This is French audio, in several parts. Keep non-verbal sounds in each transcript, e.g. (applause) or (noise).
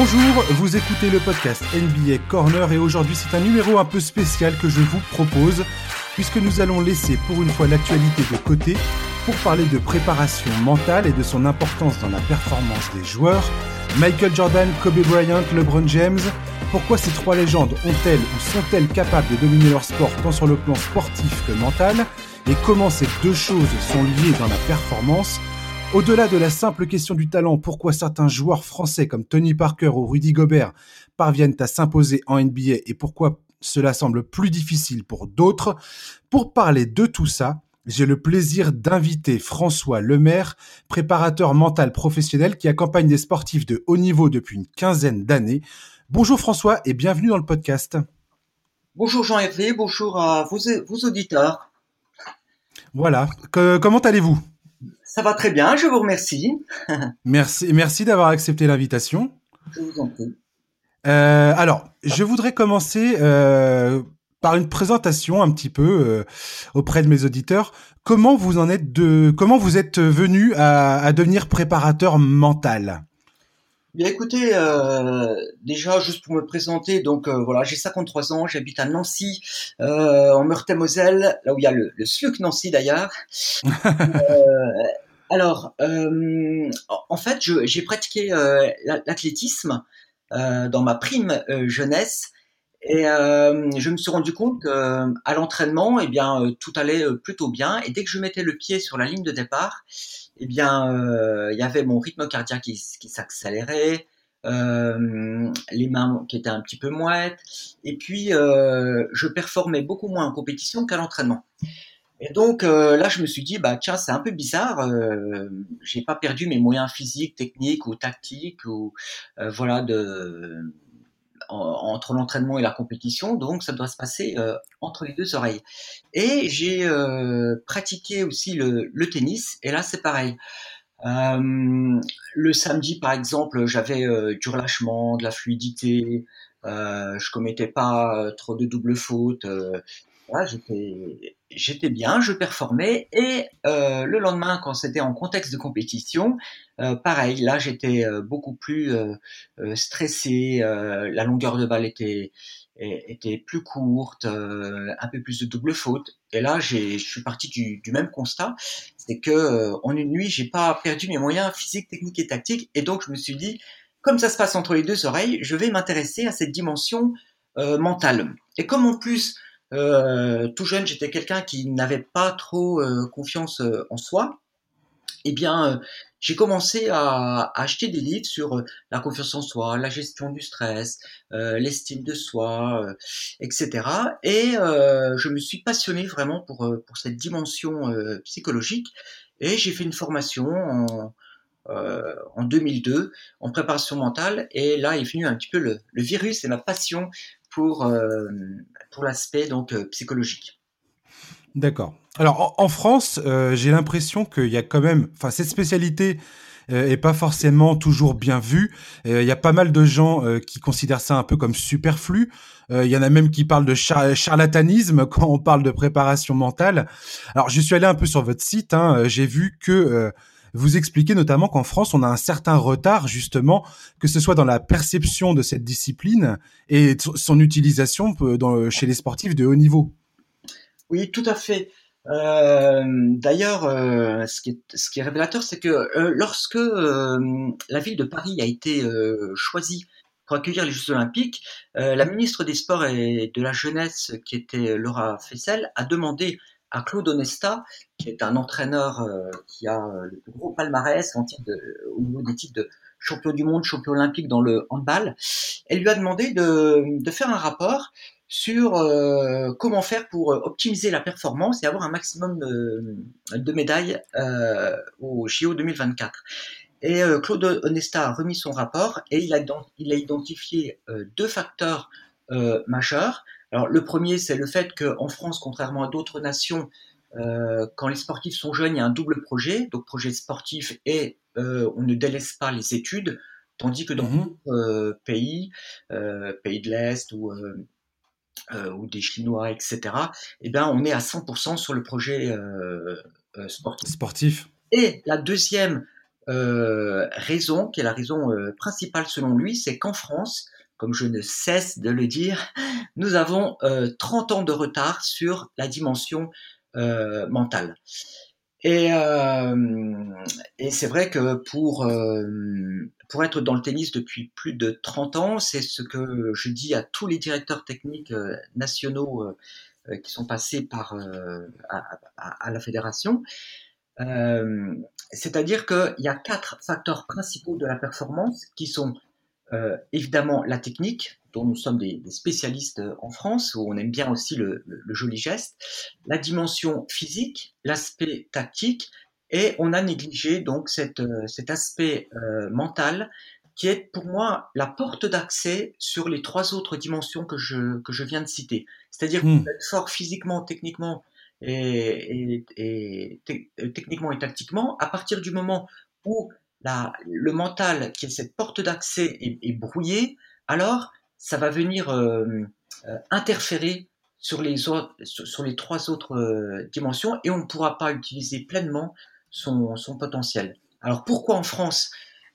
Bonjour, vous écoutez le podcast NBA Corner et aujourd'hui c'est un numéro un peu spécial que je vous propose puisque nous allons laisser pour une fois l'actualité de côté pour parler de préparation mentale et de son importance dans la performance des joueurs. Michael Jordan, Kobe Bryant, LeBron James, pourquoi ces trois légendes ont-elles ou sont-elles capables de dominer leur sport tant sur le plan sportif que mental? Et comment ces deux choses sont liées dans la performance? Au-delà de la simple question du talent, pourquoi certains joueurs français comme Tony Parker ou Rudy Gobert parviennent à s'imposer en NBA et pourquoi cela semble plus difficile pour d'autres, pour parler de tout ça, j'ai le plaisir d'inviter François Lemaire, préparateur mental professionnel qui accompagne des sportifs de haut niveau depuis une quinzaine d'années. Bonjour François et bienvenue dans le podcast. Bonjour Jean-Hervé, bonjour à vos, auditeurs. Voilà, comment allez-vous? Ça va très bien, je vous remercie. (laughs) merci, merci d'avoir accepté l'invitation. Je vous en prie. Euh, alors, je voudrais commencer euh, par une présentation un petit peu euh, auprès de mes auditeurs. Comment vous en êtes de, comment vous êtes venu à, devenir préparateur mental? Bien écoutez, euh, déjà juste pour me présenter, donc euh, voilà, j'ai 53 ans, j'habite à Nancy, euh, en Meurthe-et-Moselle, là où il y a le, le SLUC Nancy d'ailleurs. (laughs) alors, en fait, j'ai pratiqué l'athlétisme dans ma prime jeunesse. Et je me suis rendu compte qu'à l'entraînement, eh bien, tout allait plutôt bien. Et dès que je mettais le pied sur la ligne de départ, eh bien, euh, il y avait mon rythme cardiaque qui, qui s'accélérait, euh, les mains qui étaient un petit peu mouettes, et puis euh, je performais beaucoup moins en compétition qu'à l'entraînement. Et donc là, je me suis dit, bah tiens, c'est un peu bizarre. j'ai pas perdu mes moyens physiques, techniques ou tactiques ou voilà de entre l'entraînement et la compétition, donc ça doit se passer euh, entre les deux oreilles. Et j'ai euh, pratiqué aussi le, tennis, et là c'est pareil. Euh, le samedi, par exemple, j'avais du relâchement, de la fluidité, je commettais pas trop de double fautes, j'étais j'étais bien, je performais et euh, le lendemain quand c'était en contexte de compétition, euh, pareil, là j'étais euh, beaucoup plus stressé, la longueur de balle était était plus courte, un peu plus de double faute. Et là, je suis parti du, du même constat, c'est que en une nuit, j'ai pas perdu mes moyens physiques, techniques et tactiques, et donc je me suis dit, comme ça se passe entre les deux oreilles, je vais m'intéresser à cette dimension mentale. Et comme en plus euh, tout jeune, j'étais quelqu'un qui n'avait pas trop euh, confiance euh, en soi. Eh bien, j'ai commencé à, acheter des livres sur la confiance en soi, la gestion du stress, l'estime de soi, etc. Et je me suis passionné vraiment pour, pour cette dimension psychologique. Et j'ai fait une formation en, en 2002 en préparation mentale. Et là est venu un petit peu le, le virus et ma passion pour, euh, pour l'aspect donc euh, psychologique. D'accord. Alors en, France, euh, j'ai l'impression qu'il y a quand même, enfin cette spécialité est pas forcément toujours bien vue. Il y a pas mal de gens qui considèrent ça un peu comme superflu. Il y en a même qui parlent de charlatanisme (laughs) quand on parle de préparation mentale. Alors je suis allé un peu sur votre site, hein, j'ai vu que vous expliquez notamment qu'en France, on a un certain retard justement, que ce soit dans la perception de cette discipline et son utilisation dans, chez les sportifs de haut niveau. Oui, tout à fait. Euh, d'ailleurs, euh, ce, qui est, révélateur, c'est que euh, lorsque la ville de Paris a été choisie pour accueillir les Jeux Olympiques, la ministre des Sports et de la Jeunesse, qui était Laura Fessel, a demandé à Claude Onesta, qui est un entraîneur euh, qui a euh, le plus gros palmarès au niveau des titres de champion du monde, champion olympique dans le handball. Elle lui a demandé de, faire un rapport sur euh, comment faire pour optimiser la performance et avoir un maximum de, médailles euh, au JO 2024. Et Claude Onesta a remis son rapport et il a identifié deux facteurs majeurs. Alors le premier, c'est le fait qu'en France, contrairement à d'autres nations, euh, quand les sportifs sont jeunes, il y a un double projet, donc projet sportif et euh, on ne délaisse pas les études, tandis que dans mhm. d'autres euh, pays, pays de l'Est ou ou des Chinois, etc. Eh bien, on est à 100% sur le projet sportif. Sportif. Et la deuxième raison, qui est la raison principale selon lui, c'est qu'en France, comme je ne cesse de le dire, nous avons 30 ans de retard sur la dimension mentale. Et, et c'est vrai que pour pour être dans le tennis depuis plus de 30 ans, c'est ce que je dis à tous les directeurs techniques euh, nationaux euh, euh, qui sont passés par à, la fédération. C'est-à-dire qu'il y a quatre facteurs principaux de la performance qui sont évidemment la technique, dont nous sommes des, spécialistes en France, où on aime bien aussi le, joli geste, la dimension physique, l'aspect tactique et on a négligé donc cet aspect euh, mental qui est pour moi la porte d'accès sur les trois autres dimensions que je, que je viens de citer. C'est-à-dire mmh. être fort physiquement, techniquement et, et, et, techniquement et tactiquement, à partir du moment où le mental, qui est cette porte d'accès, est, brouillé, alors ça va venir euh, euh interférer sur les, trois autres euh, dimensions et on ne pourra pas utiliser pleinement son, potentiel. Alors pourquoi en France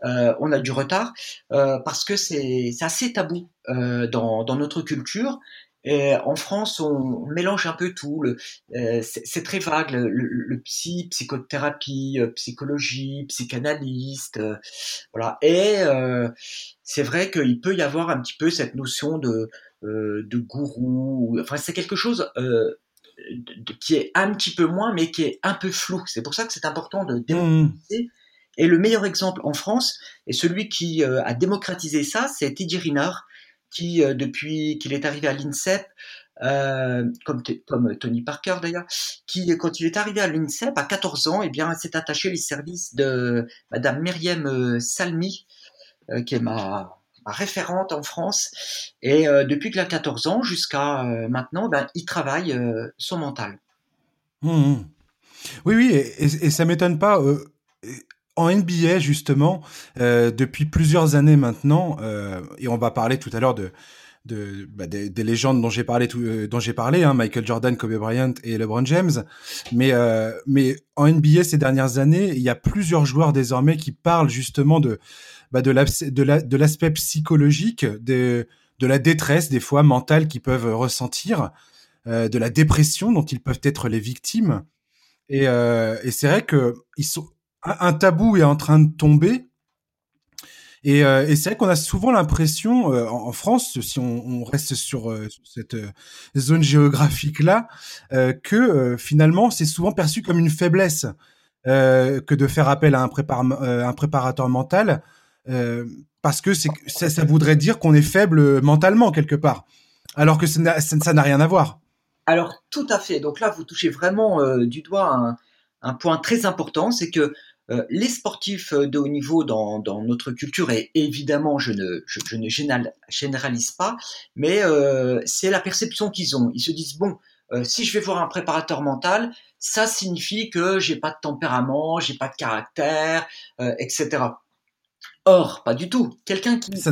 on a du retard? Parce que c'est assez tabou dans, notre culture. Et en France, on mélange un peu tout. c'est très vague. Le, psy, psychothérapie, psychologie, psychanalyste, voilà. Et c'est vrai qu'il peut y avoir un petit peu cette notion de de gourou. Enfin, c'est quelque chose qui est un petit peu moins, mais qui est un peu flou. C'est pour ça que c'est important de démocratiser. Et le meilleur exemple en France, et celui qui euh, a démocratisé ça, c'est Teddy Riner, qui, euh, depuis qu'il est arrivé à l'INSEP, euh, comme, comme Tony Parker d'ailleurs, qui, quand il est arrivé à l'INSEP à 14 ans, eh bien, s'est attaché les services de Madame Myriam Salmi, qui est ma, référente en France. Et euh, depuis qu'il a 14 ans jusqu'à euh, maintenant, ben, il travaille euh, son mental. Mmh, mmh. Oui, oui, et, et, ça m'étonne pas. En NBA, justement, depuis plusieurs années maintenant, et on va parler tout à l'heure de, de bah, des, légendes dont j'ai parlé dont j'ai parlé hein, Michael Jordan Kobe Bryant et LeBron James mais mais en NBA ces dernières années il y a plusieurs joueurs désormais qui parlent justement de bah, de l'aspect psychologique, de, de la détresse des fois mentale qu'ils peuvent ressentir, euh, de la dépression dont ils peuvent être les victimes. Et, euh, et c'est vrai que ils sont, un tabou est en train de tomber. Et, euh, c'est vrai qu'on a souvent l'impression, en, France, si on, reste sur cette zone géographique-là, que finalement c'est souvent perçu comme une faiblesse que de faire appel à un, prépar un préparateur mental euh, parce que ça, ça, voudrait dire qu'on est faible mentalement quelque part, alors que ça n'a rien à voir. Alors tout à fait. Donc là, vous touchez vraiment euh, du doigt un, point très important, c'est que euh, les sportifs de haut niveau dans, dans, notre culture, et évidemment je ne, je, ne généralise pas, mais c'est la perception qu'ils ont. Ils se disent, bon, si je vais voir un préparateur mental, ça signifie que j'ai pas de tempérament, j'ai pas de caractère, etc. Or, pas du tout. Quelqu'un qui... Ça,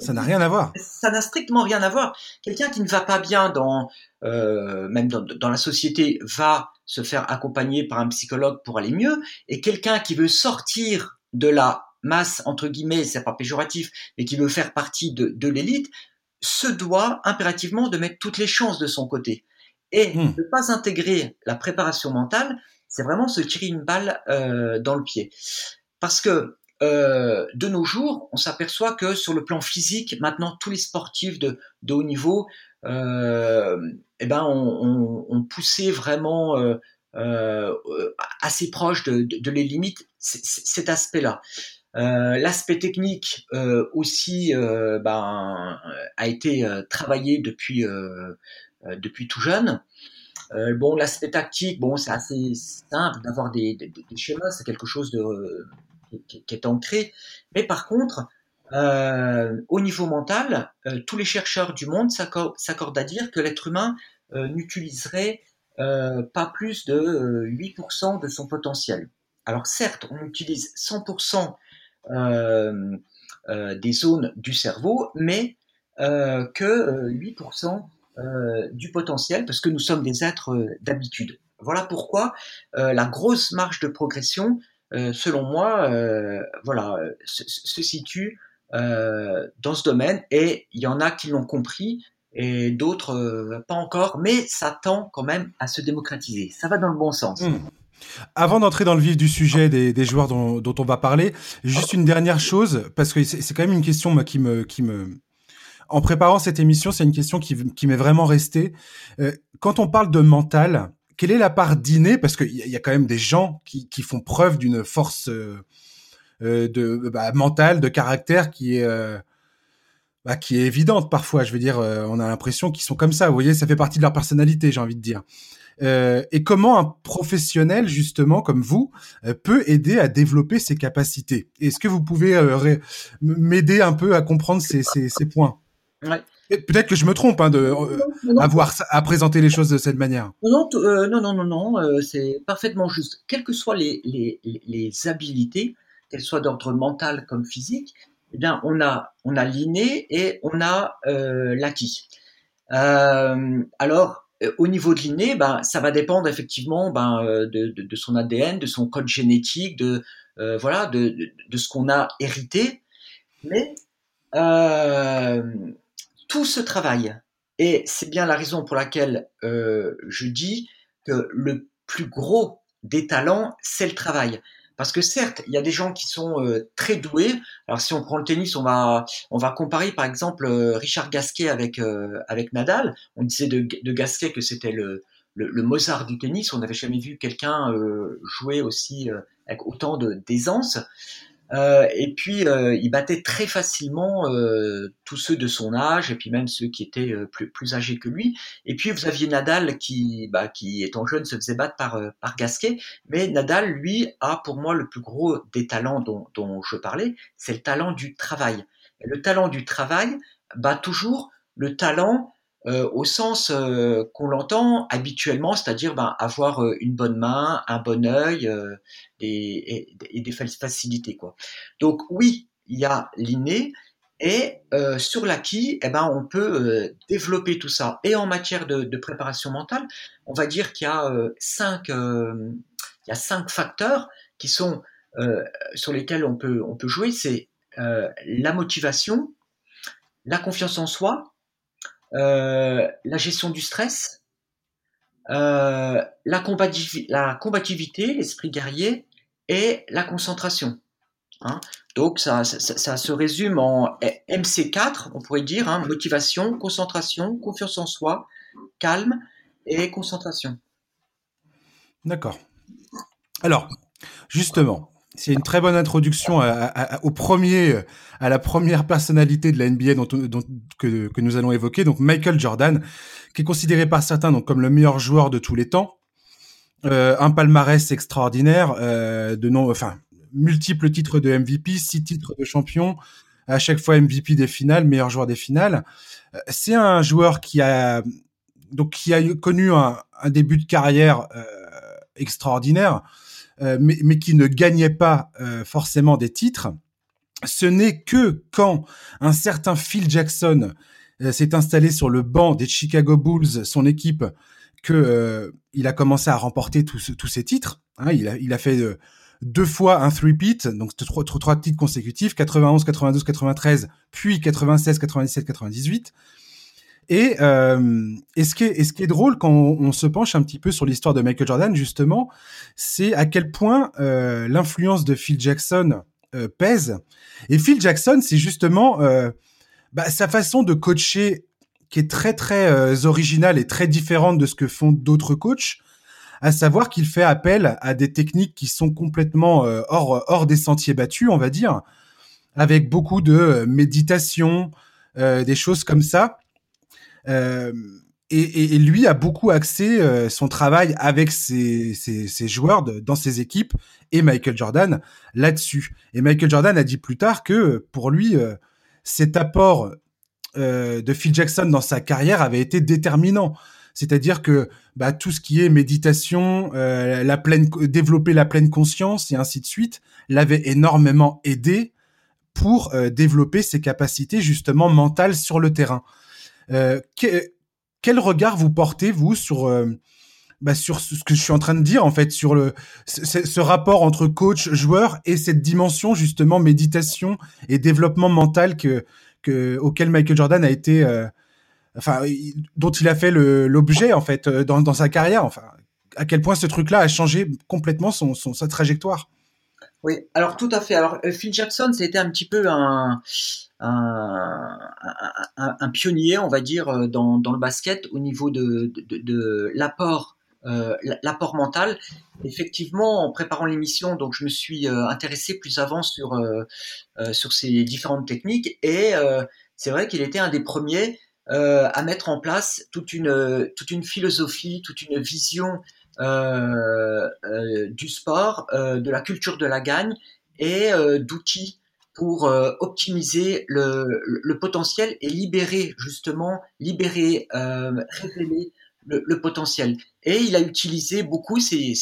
ça n'a rien à voir. Ça n'a strictement rien à voir. Quelqu'un qui ne va pas bien dans, euh, même dans, dans, la société, va se faire accompagner par un psychologue pour aller mieux. Et quelqu'un qui veut sortir de la masse, entre guillemets, c'est pas péjoratif, mais qui veut faire partie de, de l'élite, se doit impérativement de mettre toutes les chances de son côté. Et hmm. ne pas intégrer la préparation mentale, c'est vraiment se tirer une balle euh, dans le pied. Parce que euh, de nos jours, on s'aperçoit que sur le plan physique, maintenant tous les sportifs de, haut niveau, euh, eh ben, on, on, poussé vraiment euh, assez proche de, les limites cet aspect-là. L'aspect technique aussi ben, a été travaillé depuis depuis tout jeune. bon, l'aspect tactique, bon, c'est assez simple d'avoir des, des, schémas, c'est quelque chose de qui, est ancré. Mais par contre, euh, au niveau mental, euh, tous les chercheurs du monde s'accordent à dire que l'être humain euh, n'utiliserait pas plus de 8% de son potentiel. Alors certes, on utilise 100% des zones du cerveau, mais que 8% du potentiel, parce que nous sommes des êtres d'habitude. Voilà pourquoi la grosse marge de progression selon moi, voilà, se, se situe dans ce domaine et il y en a qui l'ont compris et d'autres pas encore, mais ça tend quand même à se démocratiser. Ça va dans le bon sens. Hmm. Avant d'entrer dans le vif du sujet des, des joueurs dont, dont, on va parler, juste une dernière chose, parce que c'est quand même une question qui me, qui me, en préparant cette émission, c'est une question qui, qui m'est vraiment restée. Euh, quand on parle de mental, quelle est la part d'inné? Parce qu'il y, a quand même des gens qui, qui font preuve d'une force euh, euh de bah, mentale, de caractère qui est euh, bah, qui est évidente parfois. Je veux dire, euh, on a l'impression qu'ils sont comme ça. Vous voyez, ça fait partie de leur personnalité, j'ai envie de dire. Et comment un professionnel justement comme vous peut aider à développer ses capacités? Est-ce que vous pouvez m'aider un peu à comprendre ces, ces, ces points? Ouais. Peut-être que je me trompe hein, de euh, avoir à présenter les choses de cette manière. Non, non, non, non, non, c'est parfaitement juste. Quelles que soient les, les, les habilités, qu'elles soient d'ordre mental comme physique, eh bien, on a, on a l'inné et on a l'acquis. alors, euh, au niveau de l'inné, ben, ça va dépendre effectivement ben, euh, de, de, de, son ADN, de son code génétique, de, euh, voilà, de, de, ce qu'on a hérité. Mais euh, tout ce travail, et c'est bien la raison pour laquelle euh, je dis que le plus gros des talents, c'est le travail. Parce que certes, il y a des gens qui sont euh, très doués. Alors si on prend le tennis, on va on va comparer par exemple euh, Richard Gasquet avec avec Nadal. On disait de, de Gasquet que c'était le, le, le Mozart du tennis. On n'avait jamais vu quelqu'un jouer aussi avec autant de d'aisance. Euh, et puis euh, il battait très facilement euh, tous ceux de son âge et puis même ceux qui étaient euh, plus, plus âgés que lui. Et puis vous aviez Nadal qui, bah, qui étant jeune se faisait battre par, euh, par Gasquet, mais Nadal lui a pour moi le plus gros des talents dont, dont je parlais, c'est le talent du travail. Et le talent du travail bat toujours le talent euh, au sens euh, qu'on l'entend habituellement, c'est-à-dire ben, avoir euh, une bonne main, un bon œil et, des facilités. Quoi. Donc oui, il y a l'inné et sur l'acquis, eh ben, on peut développer tout ça. Et en matière de, de préparation mentale, on va dire qu'il y a cinq, y a cinq facteurs qui sont sur lesquels on peut, on peut jouer. C'est la motivation, la confiance en soi, la gestion du stress, euh, la, combativ la, combativité, l'esprit guerrier et la concentration. Hein. Donc ça, se résume en MC4, on pourrait dire, hein, motivation, concentration, confiance en soi, calme et concentration. D'accord. Alors, justement, c'est une très bonne introduction à, au premier, à la première personnalité de la NBA que, nous allons évoquer, donc Michael Jordan, qui est considéré par certains comme le meilleur joueur de tous les temps, euh, un palmarès extraordinaire, euh, de non, enfin multiples titres de MVP, six titres de champion, à chaque fois MVP des finales, meilleur joueur des finales. Euh, c'est un joueur qui a connu un, début de carrière extraordinaire mais, mais, qui ne gagnait pas euh, forcément des titres. Ce n'est que quand un certain Phil Jackson euh, s'est installé sur le banc des Chicago Bulls, son équipe, que il a commencé à remporter tous, tous ces titres. Hein, il, a, il a fait deux fois un three-peat, donc trois, trois titres consécutifs, 91, 92, 93, puis 96, 97, 98. Et, euh, ce qui est, ce drôle quand on, on, se penche un petit peu sur l'histoire de Michael Jordan, justement, c'est à quel point euh, l'influence de Phil Jackson euh, pèse. Et Phil Jackson, c'est justement euh, bah, sa façon de coacher qui est très très euh, originale et très différente de ce que font d'autres coachs, à savoir qu'il fait appel à des techniques qui sont complètement euh, hors, hors des sentiers battus, on va dire, avec beaucoup de méditation, des choses comme ça euh, et, lui a beaucoup axé euh, son travail avec ses, joueurs dans ses équipes et Michael Jordan là-dessus. Et Michael Jordan a dit plus tard que pour lui, euh, cet apport de Phil Jackson dans sa carrière avait été déterminant. C'est-à-dire que bah, tout ce qui est méditation, développer la pleine conscience et ainsi de suite, l'avait énormément aidé pour développer ses capacités justement mentales sur le terrain. Euh, que, quel regard vous portez, vous, sur, euh, bah, sur ce que je suis en train de dire en fait, sur le ce, rapport entre coach, joueur et cette dimension justement méditation et développement mental que, que auquel Michael Jordan a été, euh, enfin, dont il a fait l'objet en fait dans, dans sa carrière. Enfin, à quel point ce truc-là a changé complètement son, son sa trajectoire? Oui, alors tout à fait. Alors Phil Jackson, c'était un petit peu un, un, pionnier, on va dire, dans, dans le basket au niveau de, euh, l'apport mental. Effectivement, en préparant l'émission, donc je me suis euh, intéressé plus avant sur euh, ces différentes techniques et c'est vrai qu'il était un des premiers à mettre en place toute une philosophie, toute une vision du sport, de la culture de la gagne et d'outils pour optimiser le, potentiel et libérer justement, libérer, révéler le, potentiel. Et il a utilisé beaucoup ces,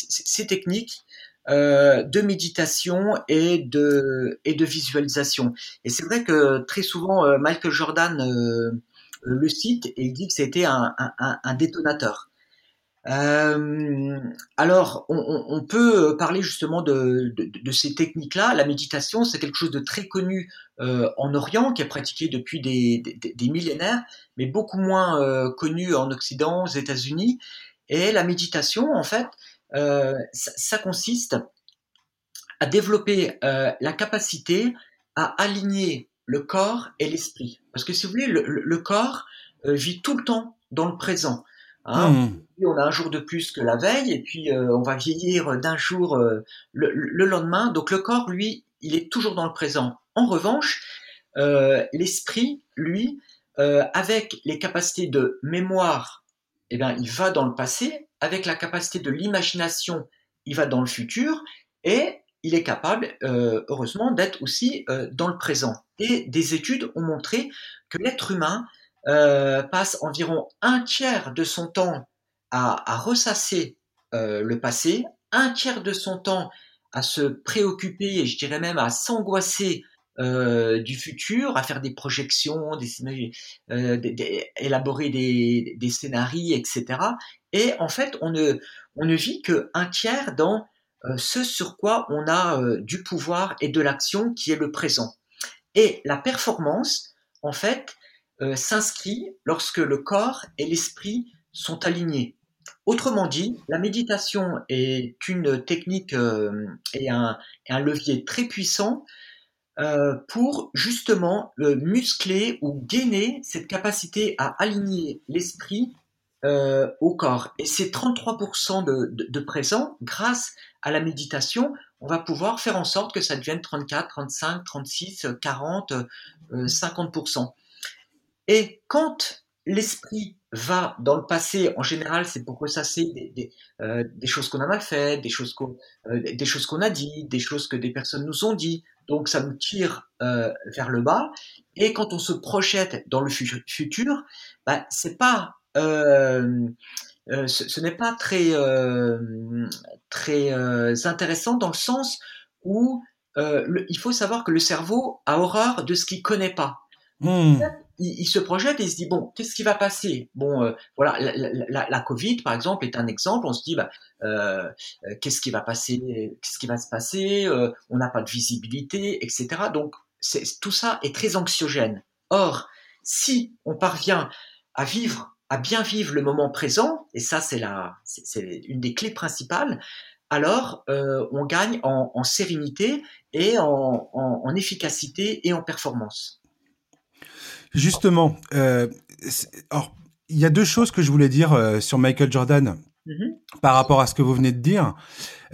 techniques euh, de méditation et de, et de visualisation. Et c'est vrai que très souvent, euh, Michael Jordan euh, le cite et il dit que c'était un, détonateur. Euh, alors, on, on, peut parler justement de, de, de ces techniques-là. La méditation, c'est quelque chose de très connu euh, en Orient, qui est pratiqué depuis des, des, millénaires, mais beaucoup moins euh, connu en Occident, aux États-Unis. Et la méditation, en fait, euh, ça, ça, consiste à développer euh, la capacité à aligner le corps et l'esprit. Parce que si vous voulez, le, le corps euh, vit tout le temps dans le présent. Hein. Hmm. On a un jour de plus que la veille, et puis euh, on va vieillir d'un jour euh, le, le, lendemain. Donc le corps, lui, il est toujours dans le présent. En revanche, euh, l'esprit, lui, avec les capacités de mémoire, eh bien, il va dans le passé. Avec la capacité de l'imagination, il va dans le futur, et il est capable, heureusement, d'être aussi dans le présent. Et des études ont montré que l'être humain euh, passe environ un tiers de son temps à, à ressasser euh, le passé, un tiers de son temps à se préoccuper et je dirais même à s'angoisser euh, du futur, à faire des projections, des, euh, des, élaborer des, des, scénarios, etc. Et en fait, on ne, on ne vit qu'un tiers dans euh, ce sur quoi on a euh, du pouvoir et de l'action qui est le présent. Et la performance, en fait, euh, s'inscrit lorsque le corps et l'esprit sont alignés. Autrement dit, la méditation est une technique euh, et, un, levier très puissant euh, pour justement muscler ou gainer cette capacité à aligner l'esprit au corps. Et ces 33% de, de, de, présent, grâce à la méditation, on va pouvoir faire en sorte que ça devienne 34, 35, 36, 40, 50%. Et quand l'esprit va dans le passé, en général, c'est pour ressasser des, des, euh, des choses qu'on a mal fait, des choses qu'on euh, des choses qu'on a dit, des choses que des personnes nous ont dit. Donc ça nous tire euh, vers le bas. Et quand on se projette dans le futur, bah, c'est pas euh, euh, ce, ce n'est pas très très intéressant dans le sens où il faut savoir que le cerveau a horreur de ce qu'il connaît pas. Mmh il, se projette et il se dit bon, qu'est-ce qui va passer? Bon, euh, voilà, la, la, la, Covid par exemple est un exemple. On se dit bah, euh, euh qu'est-ce qui va passer? Qu'est-ce qui va se passer? Euh, On n'a pas de visibilité, etc. Donc tout ça est très anxiogène. Or, si on parvient à vivre, à bien vivre le moment présent, et ça c'est la, c'est une des clés principales, alors euh, on gagne en, en sérénité et en, en, en efficacité et en performance. Justement, euh, il y a deux choses que je voulais dire euh, sur Michael Jordan mm-hmm. par rapport à ce que vous venez de dire.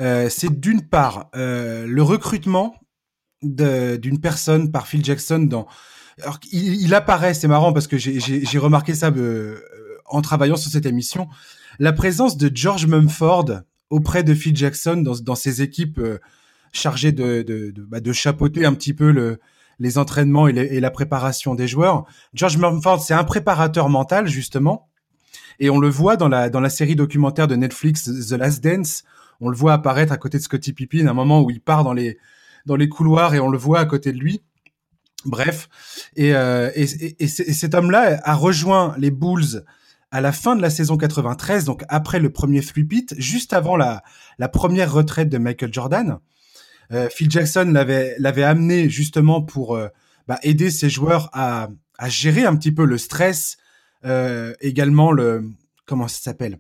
Euh, c'est d'une part euh, le recrutement d'une personne par Phil Jackson dans. Alors, il, il apparaît, c'est marrant parce que j'ai remarqué ça euh, en travaillant sur cette émission, la présence de George Mumford auprès de Phil Jackson dans, dans ses équipes chargées de, de, de, bah, de chapeauter un petit peu le, les entraînements et, la préparation des joueurs. George Mumford, c'est un préparateur mental justement, et on le voit dans la dans la série documentaire de Netflix The Last Dance. On le voit apparaître à côté de Scottie Pippen, à un moment où il part dans les dans les couloirs et on le voit à côté de lui. Bref, et, euh, et, et, cet homme-là a rejoint les Bulls à la fin de la saison 93, donc après le premier flip juste avant la, la première retraite de Michael Jordan. Euh, Phil Jackson l'avait l'avait amené justement pour euh, bah, aider ses joueurs à, à gérer un petit peu le stress, euh, également le comment ça s'appelle?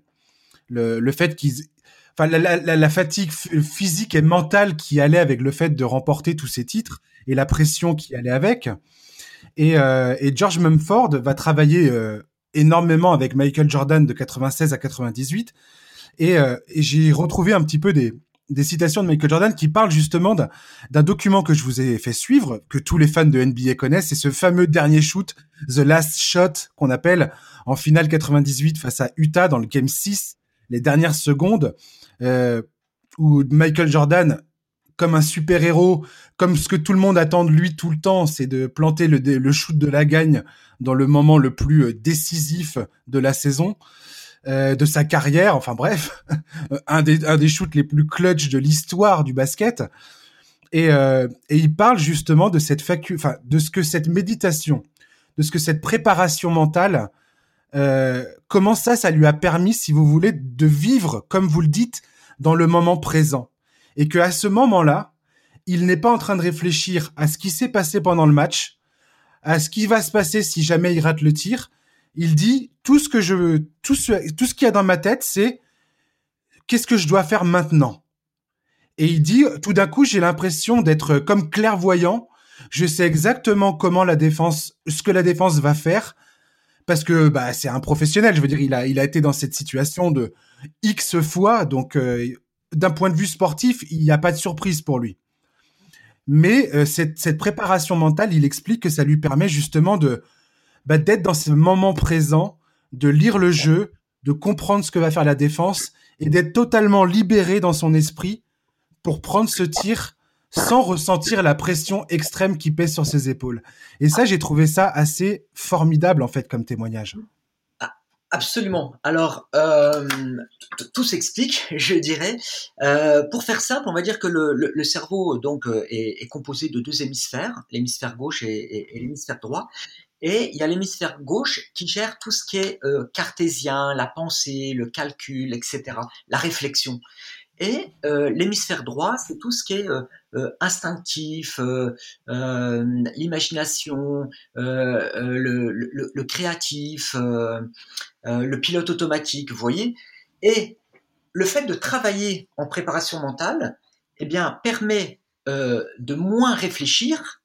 Le, le fait qu'ils enfin la, la, fatigue physique et mentale qui allait avec le fait de remporter tous ces titres et la pression qui allait avec. Et, et George Mumford va travailler énormément avec Michael Jordan de 96 à 98. Et, et j'ai retrouvé un petit peu des, des citations de Michael Jordan qui parlent justement d'un document que je vous ai fait suivre, que tous les fans de NBA connaissent, c'est ce fameux dernier shoot, The Last Shot, qu'on appelle en finale 98 face à Utah dans le Game 6, les dernières secondes, euh, où Michael Jordan, comme un super-héros, comme ce que tout le monde attend de lui tout le temps, c'est de planter le, shoot de la gagne dans le moment le plus euh, décisif de la saison, euh, de sa carrière, enfin bref, (laughs) un, des, un des shoots les plus clutch de l'histoire du basket. Et, euh, et, il parle justement de cette facu enfin de ce que cette méditation, de ce que cette préparation mentale, euh, comment ça, ça lui a permis, si vous voulez, de vivre, comme vous le dites, dans le moment présent. Et que à ce moment-là, il n'est pas en train de réfléchir à ce qui s'est passé pendant le match, à ce qui va se passer si jamais il rate le tir. Il dit tout ce que je tout ce, tout ce qu'il y a dans ma tête, c'est qu'est-ce que je dois faire maintenant? Et il dit tout d'un coup, j'ai l'impression d'être comme clairvoyant. Je sais exactement comment la défense, ce que la défense va faire, parce que bah c'est un professionnel. Je veux dire, il a il a été dans cette situation de x fois, donc euh, d'un point de vue sportif, il n'y a pas de surprise pour lui. Mais euh, cette, cette préparation mentale, il explique que ça lui permet justement de bah, d'être dans ce moment présent, de lire le jeu, de comprendre ce que va faire la défense et d'être totalement libéré dans son esprit pour prendre ce tir sans ressentir la pression extrême qui pèse sur ses épaules. Et ça, j'ai trouvé ça assez formidable en fait comme témoignage. Ah, absolument. Alors, euh, tout s'explique, (laughs) je dirais. Euh, pour faire simple, on va dire que le, cerveau donc euh, est, composé de deux hémisphères, l'hémisphère gauche et l'hémisphère droit. Et il y a l'hémisphère gauche qui gère tout ce qui est euh, cartésien, la pensée, le calcul, etc., la réflexion. Et euh, l'hémisphère droit, c'est tout ce qui est euh, instinctif, l'imagination, le, le, le, créatif, le pilote automatique, vous voyez. Et le fait de travailler en préparation mentale, eh bien, permet de moins réfléchir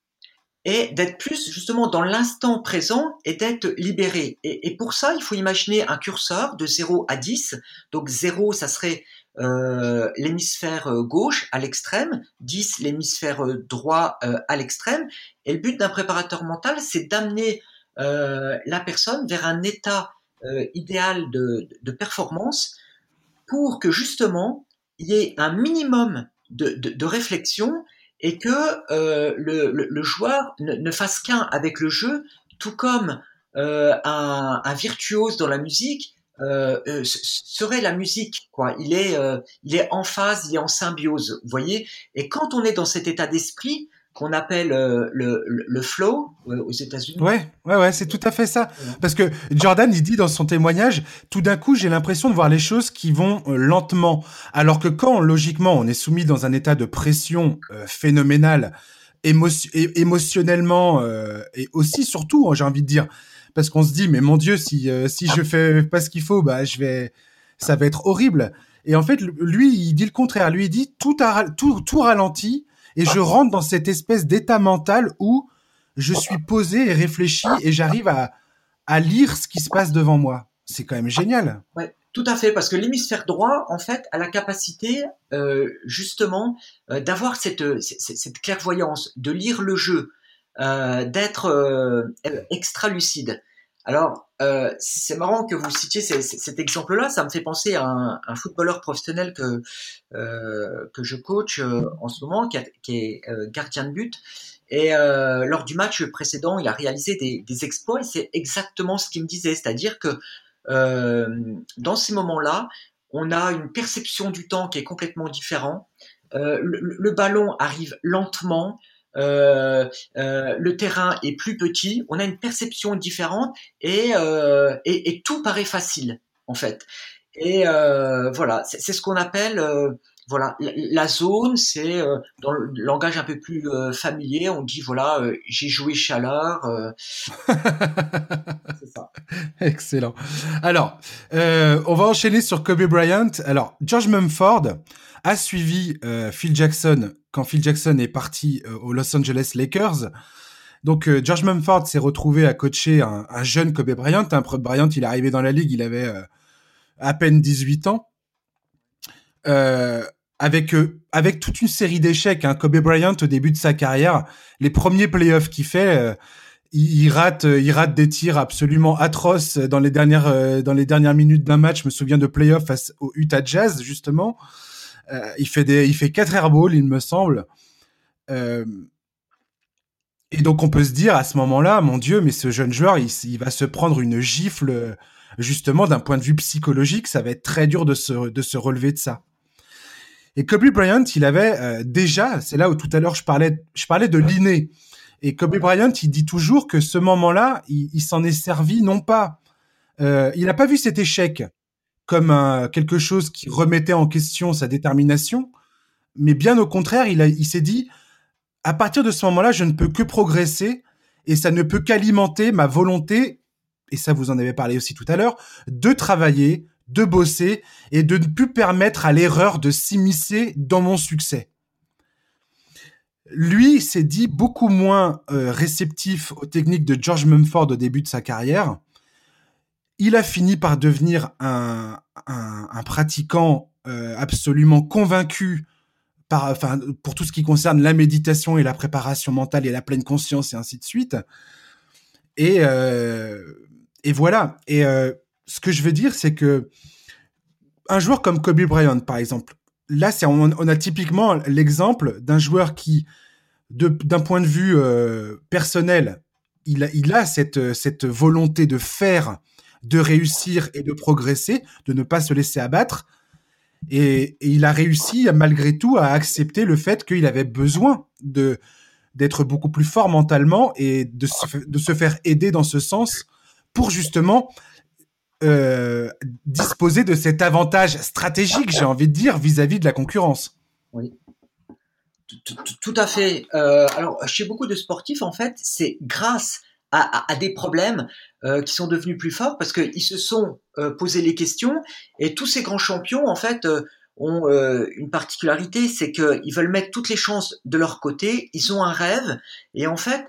et d'être plus justement dans l'instant présent et d'être libéré. Et, pour ça, il faut imaginer un curseur de 0 à 10. Donc 0, ça serait euh, l'hémisphère euh, gauche à l'extrême, 10 l'hémisphère euh, droit à l'extrême. Et le but d'un préparateur mental, c'est d'amener la personne vers un état idéal de, performance pour que justement il y ait un minimum de réflexion et que euh, le, le, le, joueur ne, ne fasse qu'un avec le jeu, tout comme euh, un, un, virtuose dans la musique euh, euh serait la musique. Quoi. Il est, euh, il est en phase, il est en symbiose. Vous voyez? Et quand on est dans cet état d'esprit, qu'on appelle euh, le, le, flow euh, aux États-Unis. Ouais, ouais, ouais, c'est tout à fait ça. Parce que Jordan, il dit dans son témoignage, tout d'un coup, j'ai l'impression de voir les choses qui vont euh, lentement, alors que quand logiquement on est soumis dans un état de pression phénoménale, émotionnellement et aussi surtout, hein, j'ai envie de dire, parce qu'on se dit, mais mon Dieu, si si je fais pas ce qu'il faut, bah je vais, ça va être horrible. Et en fait, lui, il dit le contraire. Lui, il dit tout, a, tout, tout ralentit et je rentre dans cette espèce d'état mental où je suis posé et réfléchi et j'arrive à, lire ce qui se passe devant moi. C'est quand même génial. Ouais, tout à fait, parce que l'hémisphère droit, en fait, a la capacité euh, justement euh, d'avoir cette, cette, cette, clairvoyance, de lire le jeu, euh, d'être euh, extra lucide. Alors, euh, c'est marrant que vous citiez cet exemple-là. Ça me fait penser à un, footballeur professionnel que euh, que je coach euh, en ce moment, qui, est euh, gardien de but. Et euh, lors du match précédent, il a réalisé des, exploits. Et c'est exactement ce qu'il me disait, c'est-à-dire que dans ces moments-là, on a une perception du temps qui est complètement différente. Le, ballon arrive lentement. Le terrain est plus petit, on a une perception différente et, et, et tout paraît facile en fait. Et voilà, c'est ce qu'on appelle voilà, la zone, c'est euh, dans le langage un peu plus euh, familier, on dit voilà, euh, j'ai joué chaleur. c'est ça. (laughs) Excellent. Alors, on va enchaîner sur Kobe Bryant. Alors, George Mumford a suivi Phil Jackson quand Phil Jackson est parti aux Los Angeles Lakers. Donc, George Mumford s'est retrouvé à coacher un, un jeune Kobe Bryant. Un Bryant, il est arrivé dans la ligue, il avait à peine 18 ans. Euh, avec euh, avec toute une série d'échecs. Hein. Kobe Bryant au début de sa carrière, les premiers playoffs qu'il fait, euh, il, rate euh, il rate des tirs absolument atroces dans les dernières dans les dernières minutes d'un match. Je me souviens de playoffs au Utah Jazz justement. il fait des il fait quatre airballs, il me semble. et donc on peut se dire à ce moment-là, mon Dieu, mais ce jeune joueur, il, il va se prendre une gifle justement d'un point de vue psychologique. Ça va être très dur de se de se relever de ça. Et Kobe Bryant, il avait euh, déjà, c'est là où tout à l'heure je parlais, je parlais de l'inné. Et Kobe Bryant, il dit toujours que ce moment-là, il, s'en est servi non pas, euh, il n'a pas vu cet échec comme quelque chose qui remettait en question sa détermination, mais bien au contraire, il, il s'est dit, à partir de ce moment-là, je ne peux que progresser et ça ne peut qu'alimenter ma volonté, et ça vous en avez parlé aussi tout à l'heure, de travailler, de bosser et de ne plus permettre à l'erreur de s'immiscer dans mon succès. Lui s'est dit beaucoup moins euh, réceptif aux techniques de George Mumford au début de sa carrière. Il a fini par devenir un, pratiquant euh, absolument convaincu enfin, pour tout ce qui concerne la méditation et la préparation mentale et la pleine conscience et ainsi de suite. Et, euh, et voilà. Et ce que je veux dire, c'est que un joueur comme Kobe Bryant, par exemple, là, c'est on, a typiquement l'exemple d'un joueur qui, d'un point de vue euh, personnel, il a, cette, cette volonté de faire, de réussir et de progresser, de ne pas se laisser abattre. Et, il a réussi, malgré tout, à accepter le fait qu'il avait besoin de d'être beaucoup plus fort mentalement et de de se faire aider dans ce sens pour justement euh, disposer de cet avantage stratégique, j'ai envie de dire, vis-à-vis de la concurrence. Oui. Tout, à fait. Euh, alors, chez beaucoup de sportifs, en fait, c'est grâce à, des problèmes euh, qui sont devenus plus forts parce qu'ils se sont posé les questions et tous ces grands champions, en fait, ont une particularité, c'est qu'ils veulent mettre toutes les chances de leur côté, ils ont un rêve et en fait,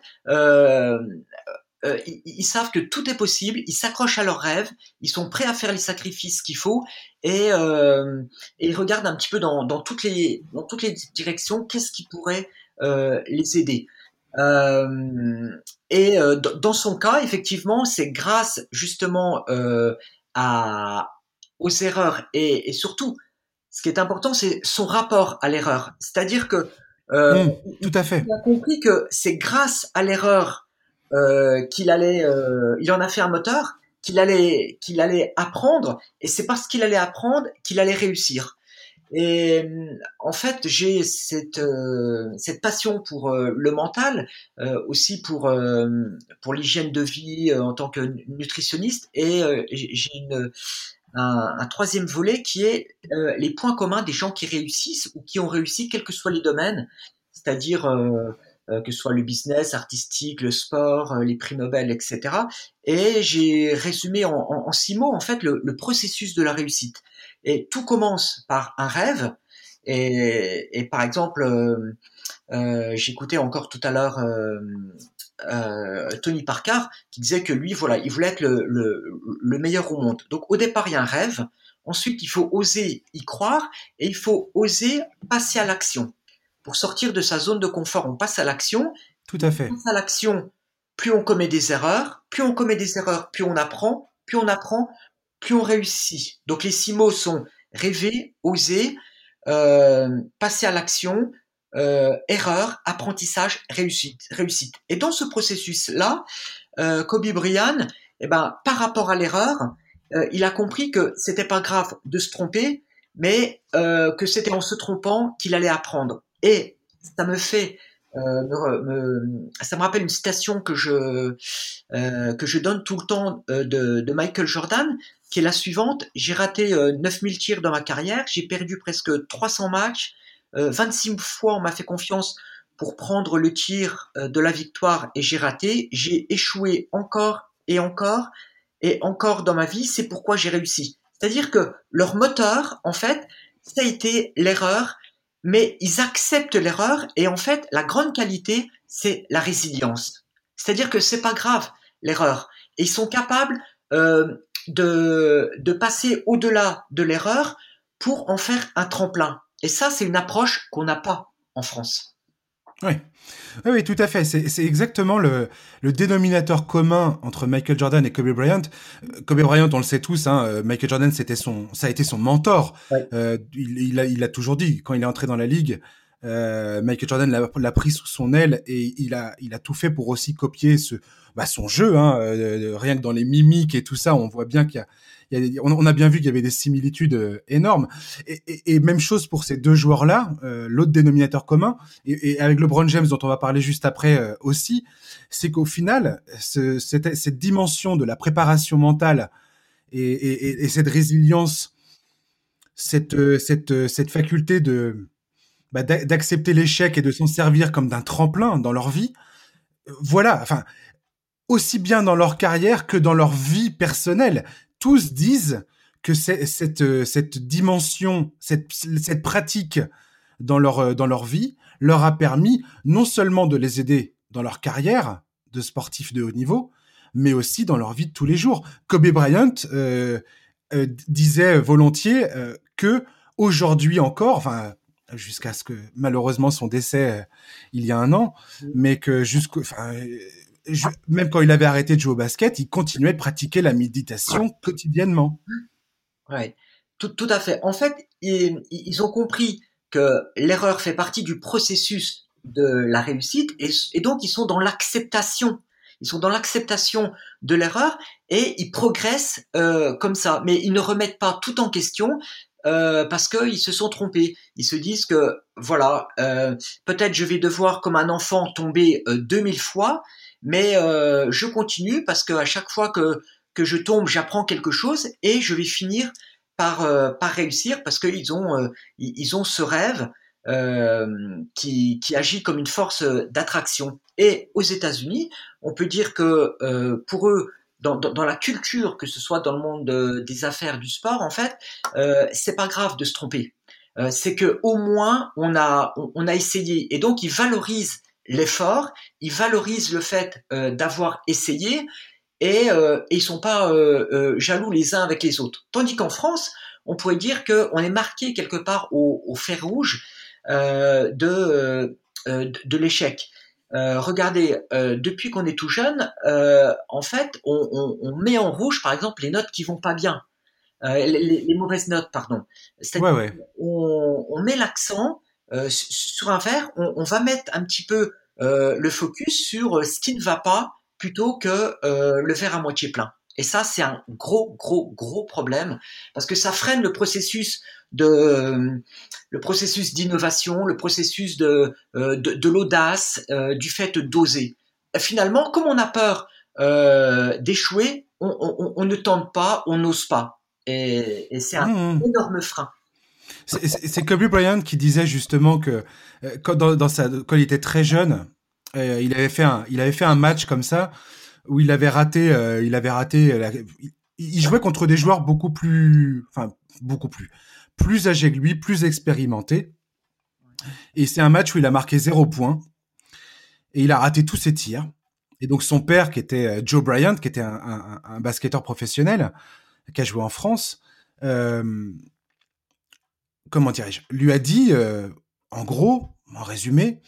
ils, savent que tout est possible, ils s'accrochent à leurs rêves, ils sont prêts à faire les sacrifices qu'il faut et, euh, et, ils regardent un petit peu dans, dans, toutes les dans toutes les directions qu'est-ce qui pourrait euh, les aider. Euh, et euh, dans son cas, effectivement, c'est grâce justement à aux erreurs et, et, surtout, ce qui est important, c'est son rapport à l'erreur. C'est-à-dire que mmh, tout à fait. Il a compris que c'est grâce à l'erreur euh, qu'il allait, euh, il en a fait un moteur qu'il allait, qu'il allait apprendre, et c'est parce qu'il allait apprendre qu'il allait réussir. Et en fait, j'ai cette euh, cette passion pour le mental, aussi pour pour l'hygiène de vie en tant que nutritionniste, et j'ai une un, troisième volet qui est les points communs des gens qui réussissent ou qui ont réussi, quels que soient les domaines, c'est-à-dire euh, que ce soit le business, artistique, le sport, euh, les prix Nobel, etc. Et j'ai résumé en, en, six mots en fait le, le, processus de la réussite. Et tout commence par un rêve. Et, et par exemple, euh, euh j'écoutais encore tout à l'heure euh, Tony Parker qui disait que lui, voilà, il voulait être le, le, le meilleur au monde. Donc au départ, il y a un rêve. Ensuite, il faut oser y croire et il faut oser passer à l'action pour sortir de sa zone de confort, on passe à l'action. Tout à fait. On passe à l'action, plus on commet des erreurs, plus on commet des erreurs, plus on apprend, plus on apprend, plus on réussit. Donc les six mots sont rêver, oser, euh, passer à l'action, euh, erreur, apprentissage, réussite, réussite. Et dans ce processus-là, euh, Kobe Bryant, eh ben, par rapport à l'erreur, il a compris que c'était pas grave de se tromper, mais que c'était en se trompant qu'il allait apprendre. Et ça me fait ça me rappelle une citation que je que je donne tout le temps de, de, Michael Jordan, qui est la suivante j'ai raté 9000 tirs dans ma carrière, j'ai perdu presque 300 matchs, 26 fois on m'a fait confiance pour prendre le tir de la victoire et j'ai raté, j'ai échoué encore et encore et encore dans ma vie, c'est pourquoi j'ai réussi. C'est-à-dire que leur moteur, en fait, ça a été l'erreur, mais ils acceptent l'erreur et en fait, la grande qualité, c'est la résilience. C'est-à-dire que c'est pas grave l'erreur ils sont capables euh, de, de passer au-delà de l'erreur pour en faire un tremplin. Et ça, c'est une approche qu'on n'a pas en France. Oui. Oui, tout à fait. C'est exactement le, le, dénominateur commun entre Michael Jordan et Kobe Bryant. Euh, Kobe Bryant, on le sait tous, hein, euh, Michael Jordan, c'était son, ça a été son mentor. Euh, il, il, a, il a toujours dit, quand il est entré dans la ligue, euh, Michael Jordan l'a pris sous son aile et il a, il a tout fait pour aussi copier ce, bah, son jeu. Hein, euh, rien que dans les mimiques et tout ça, on voit bien qu'il y a on, a bien vu qu'il y avait des similitudes euh, énormes. Et, même chose pour ces deux joueurs-là, euh, l'autre dénominateur commun, et, avec LeBron James dont on va parler juste après euh, aussi, c'est qu'au final, cette, dimension de la préparation mentale et, cette résilience, cette faculté de bah, d'accepter l'échec et de s'en servir comme d'un tremplin dans leur vie, voilà, enfin, aussi bien dans leur carrière que dans leur vie personnelle tous disent que cette, euh, cette dimension, cette, cette pratique dans leur, euh, dans leur vie leur a permis non seulement de les aider dans leur carrière de sportifs de haut niveau, mais aussi dans leur vie de tous les jours. Kobe Bryant euh, disait volontiers que aujourd'hui encore, enfin jusqu'à ce que malheureusement son décès il y a un an, mais que jusqu'au, enfin, même quand il avait arrêté de jouer au basket, il continuait de pratiquer la méditation quotidiennement. Ouais, tout, tout à fait. En fait, ils, ils ont compris que l'erreur fait partie du processus de la réussite et, et donc ils sont dans l'acceptation. Ils sont dans l'acceptation de l'erreur et ils progressent euh, comme ça. Mais ils ne remettent pas tout en question euh, parce qu'ils se sont trompés. Ils se disent que voilà, euh, peut-être je vais devoir comme un enfant tomber euh, 2000 fois, mais euh, je continue parce qu'à chaque fois que, que je tombe, j'apprends quelque chose et je vais finir par, euh, par réussir parce qu'ils ont, euh, ils ont ce rêve qui, qui agit comme une force d'attraction. Et aux États-Unis, on peut dire que pour eux, dans, dans, dans, la culture, que ce soit dans le monde des affaires, du sport, en fait, euh, c'est pas grave de se tromper. Euh, c'est que au moins on a on, a essayé et donc ils valorisent l'effort, ils valorisent le fait euh, d'avoir essayé et, euh, et ils sont pas euh, euh, jaloux les uns avec les autres. Tandis qu'en France, on pourrait dire qu'on est marqué quelque part au, au fer rouge de, de l'échec. regardez, depuis qu'on est tout jeune, en fait, on, on, on, met en rouge, par exemple, les notes qui vont pas bien, les, les, mauvaises notes, pardon. C'est-à-dire, ouais, ouais. on, on, met l'accent euh, sur un verre, on, on, va mettre un petit peu euh, le focus sur euh, ce qui ne va pas plutôt que le verre à moitié plein. Et ça, c'est un gros, gros, gros problème parce que ça freine le processus de le processus d'innovation, le processus de de, de l'audace, du fait d'oser. Finalement, comme on a peur euh, d'échouer, on, on, on, ne tente pas, on n'ose pas, et, et c'est un mmh. énorme frein. C'est Kobe Bryant qui disait justement que euh, quand, dans, sa, quand il était très jeune, euh, il avait fait un, il avait fait un match comme ça où il avait raté, euh, il avait raté. Euh, la, il jouait contre des joueurs beaucoup plus, enfin beaucoup plus, plus âgés que lui, plus expérimentés. Et c'est un match où il a marqué zéro point et il a raté tous ses tirs. Et donc son père, qui était Joe Bryant, qui était un, un, un basketteur professionnel, qui a joué en France, euh, comment dirais-je, lui a dit, euh, en gros, en résumé,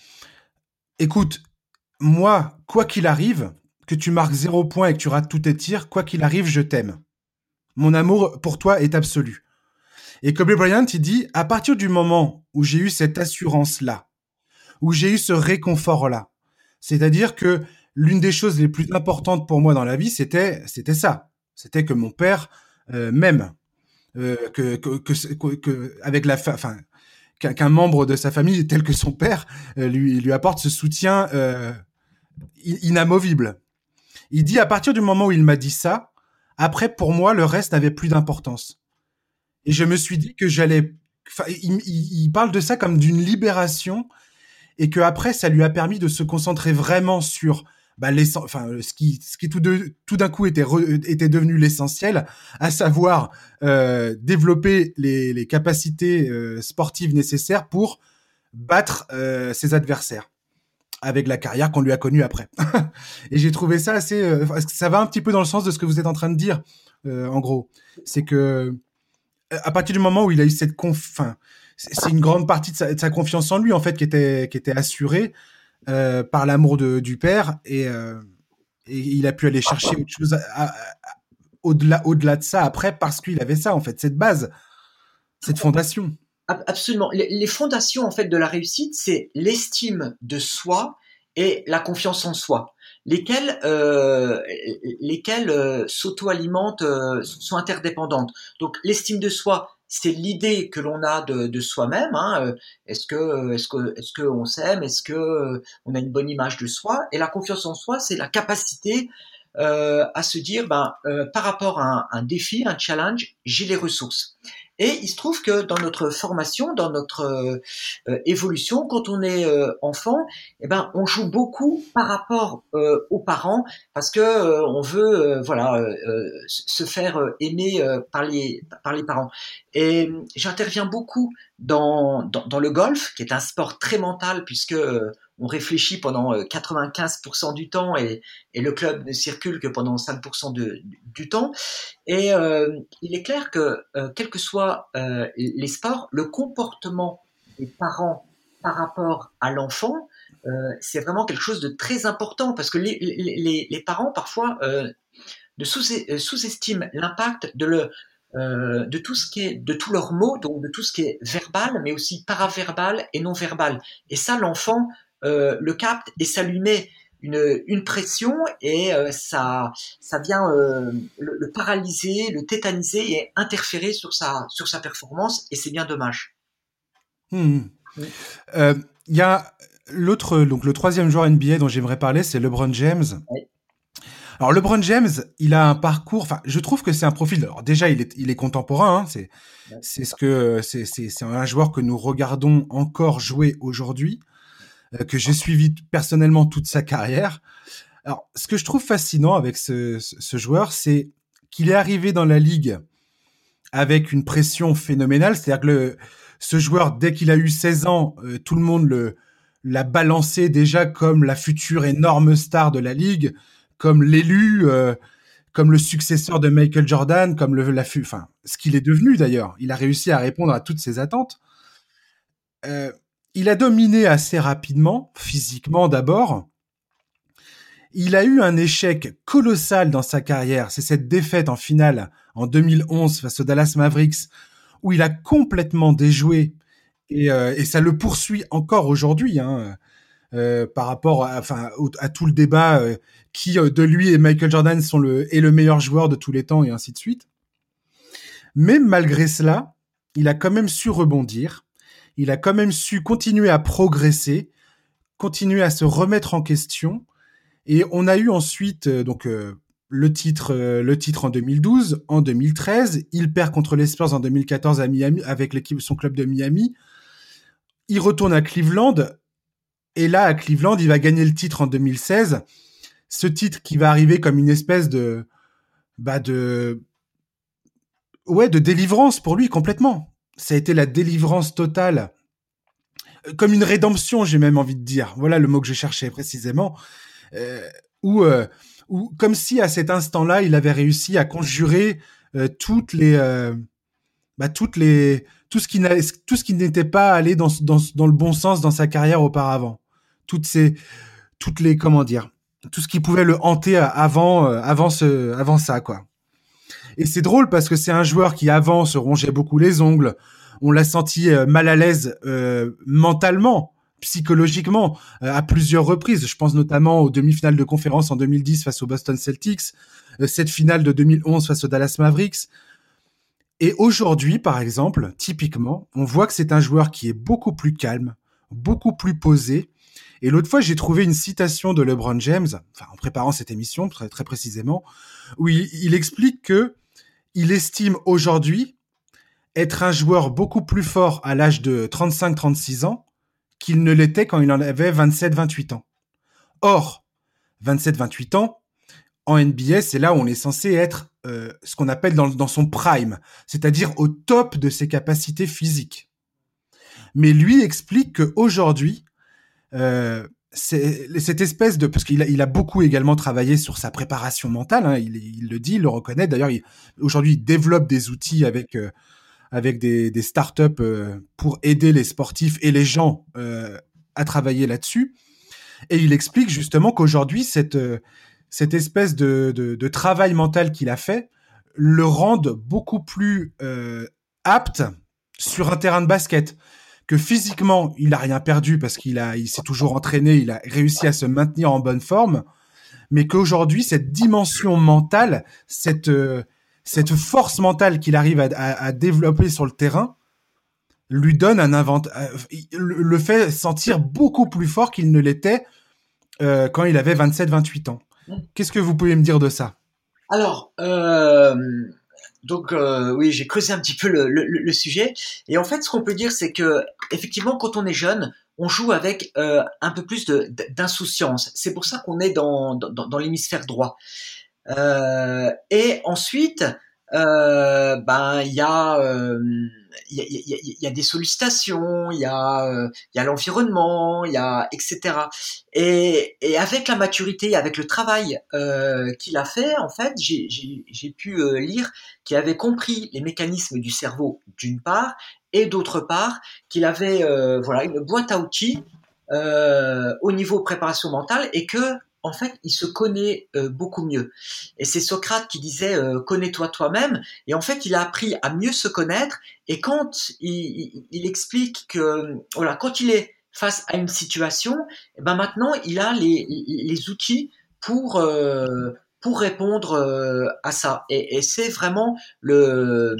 écoute, moi, quoi qu'il arrive, que tu marques zéro point et que tu rates tous tes tirs, quoi qu'il arrive, je t'aime. Mon amour pour toi est absolu. Et Kobe Bryant, il dit, à partir du moment où j'ai eu cette assurance-là, où j'ai eu ce réconfort-là, c'est-à-dire que l'une des choses les plus importantes pour moi dans la vie, c'était, c'était ça. C'était que mon père euh, m'aime. Euh, que, que, que, que, avec la enfin qu'un membre de sa famille, tel que son père, lui, lui apporte ce soutien inamovible. Il dit à partir du moment où il m'a dit ça, après pour moi le reste n'avait plus d'importance. Et je me suis dit que j'allais. il, parle de ça comme d'une libération et que après ça lui a permis de se concentrer vraiment sur bah, enfin, ce qui, tout, d'un coup était, devenu l'essentiel, à savoir euh, développer les, capacités euh, sportives nécessaires pour battre euh, ses adversaires avec la carrière qu'on lui a connue après. (laughs) et j'ai trouvé ça assez, euh, ça va un petit peu dans le sens de ce que vous êtes en train de dire, euh, en gros, c'est que à partir du moment où il a eu cette conf, c'est une grande partie de sa, confiance en lui en fait qui était assurée euh, par l'amour du père et, euh, et, il a pu aller chercher autre chose au-delà au-delà de ça après parce qu'il avait ça en fait cette base cette fondation. Absolument. Les, fondations en fait de la réussite c'est l'estime de soi et la confiance en soi lesquelles euh, lesquelles euh, s'auto-alimentent euh, sont interdépendantes. Donc l'estime de soi c'est l'idée que l'on a de, soi-même. Hein. Euh, est-ce que est-ce que est-ce que on s'aime Est-ce que euh, a une bonne image de soi Et la confiance en soi, c'est la capacité euh, à se dire, ben, euh, par rapport à un défi, un challenge, j'ai les ressources. Et il se trouve que dans notre formation, dans notre euh, évolution, quand on est euh, enfant, eh ben, on joue beaucoup par rapport euh, aux parents parce que on veut, voilà, se faire aimer par les par les parents. Et j'interviens beaucoup dans, dans le golf, qui est un sport très mental puisque on réfléchit pendant 95% euh, du temps et, le club ne circule que pendant 5% du temps. Et euh, il est clair que, euh, quels que soient les sports, le comportement des parents par rapport à l'enfant, c'est vraiment quelque chose de très important parce que les, parents parfois sous-estiment l'impact de le, de tout ce qui de tous leurs mots, donc de tout ce qui est verbal, mais aussi paraverbal et non verbal. Et ça, l'enfant euh, le capte et ça lui met une, une pression et euh, ça, ça vient euh, le, paralyser, le tétaniser et interférer sur sa, sur sa performance et c'est bien dommage. Hmm. Il y a l'autre, donc le troisième joueur NBA dont j'aimerais parler, c'est LeBron James. Alors LeBron James, il a un parcours. Enfin, je trouve que c'est un profil. Alors déjà, il est, il est contemporain. Hein, c'est, c'est ce que c'est, c'est, c'est un joueur que nous regardons encore jouer aujourd'hui. Euh, que j'ai suivi personnellement toute sa carrière. Alors, ce que je trouve fascinant avec ce, ce joueur, c'est qu'il est arrivé dans la ligue avec une pression phénoménale. C'est-à-dire que le, ce joueur, dès qu'il a eu 16 ans, euh, tout le monde l'a balancé déjà comme la future énorme star de la ligue, comme l'élu, euh, comme le successeur de Michael Jordan, comme le la enfin ce qu'il est devenu d'ailleurs. Il a réussi à répondre à toutes ces attentes. Euh, il a dominé assez rapidement, physiquement d'abord. Il a eu un échec colossal dans sa carrière. C'est cette défaite en finale en 2011 face aux Dallas Mavericks où il a complètement déjoué et, euh, ça le poursuit encore aujourd'hui hein, euh, par rapport à, tout le débat euh, qui de lui et Michael Jordan sont le, est le meilleur joueur de tous les temps et ainsi de suite. Mais malgré cela, il a quand même su rebondir il a quand même su continuer à progresser, continuer à se remettre en question. Et on a eu ensuite euh, donc euh, le titre, euh, le titre en 2012, en 2013. Il perd contre les Spurs en 2014 à Miami avec son club de Miami. Il retourne à Cleveland. Et là, à Cleveland, il va gagner le titre en 2016. Ce titre qui va arriver comme une espèce de, bah de délivrance pour lui complètement ça a été la délivrance totale, euh, comme une rédemption, j'ai même envie de dire. Voilà le mot que je cherchais précisément. Euh, ou euh, comme si à cet instant-là, il avait réussi à conjurer euh, toutes les, bah, toutes les, tout ce qui n'était pas allé dans, dans, dans le bon sens dans sa carrière auparavant. Toutes ces, toutes les, comment dire, tout ce qui pouvait le hanter avant, avant ce, avant ça, quoi. Et c'est drôle parce que c'est un joueur qui avant se rongeait beaucoup les ongles. On l'a senti euh, mal à l'aise euh, mentalement, psychologiquement, euh, à plusieurs reprises. Je pense notamment aux demi-finales de conférence en 2010 face aux Boston Celtics, cette finale de 2011 face aux Dallas Mavericks. Et aujourd'hui, par exemple, typiquement, on voit que c'est un joueur qui est beaucoup plus calme, beaucoup plus posé. Et l'autre fois, j'ai trouvé une citation de LeBron James, enfin, en préparant cette émission, très, précisément, où il explique que il estime aujourd'hui être un joueur beaucoup plus fort à l'âge de 35-36 ans qu'il ne l'était quand il en avait 27-28 ans. Or, 27-28 ans, en NBA, c'est là où on est censé être euh, ce qu'on appelle dans, son prime, c'est-à-dire au top de ses capacités physiques. Mais lui explique qu'aujourd'hui, euh, cette espèce de parce qu'il a, il a beaucoup également travaillé sur sa préparation mentale. Hein, il, le dit, il le reconnaît. D'ailleurs, aujourd'hui, il développe des outils avec euh, avec des, des startups euh, pour aider les sportifs et les gens euh, à travailler là-dessus. Et il explique justement qu'aujourd'hui, cette, cette espèce de, de, de travail mental qu'il a fait le rende beaucoup plus apte sur un terrain de basket. Que physiquement, il a rien perdu parce qu'il a, il s'est toujours entraîné, il a réussi à se maintenir en bonne forme, mais qu'aujourd'hui, cette dimension mentale, cette, cette force mentale qu'il arrive à, développer sur le terrain lui donne un invent, euh, le fait sentir beaucoup plus fort qu'il ne l'était euh, quand il avait 27-28 ans. Qu'est-ce que vous pouvez me dire de ça? Alors, euh, donc oui, j'ai creusé un petit peu le, sujet et en fait, ce qu'on peut dire, c'est que effectivement, quand on est jeune, on joue avec un peu plus d'insouciance. C'est pour ça qu'on est dans, dans l'hémisphère droit. Euh, et ensuite, euh, ben il y a il y, a, y, y a, des sollicitations, il y a, il y a l'environnement, il y a etc. Et, et, avec la maturité, avec le travail euh, qu'il a fait, en fait, j'ai pu euh, lire qu'il avait compris les mécanismes du cerveau d'une part, et d'autre part qu'il avait euh, voilà une boîte à outils euh, au niveau préparation mentale et que en fait, il se connaît euh, beaucoup mieux. Et c'est Socrate qui disait euh, connais-toi toi-même. Et en fait, il a appris à mieux se connaître. Et quand il, explique que voilà, quand il est face à une situation, eh ben maintenant, il a les, les outils pour euh, pour répondre euh, à ça. Et, et c'est vraiment le.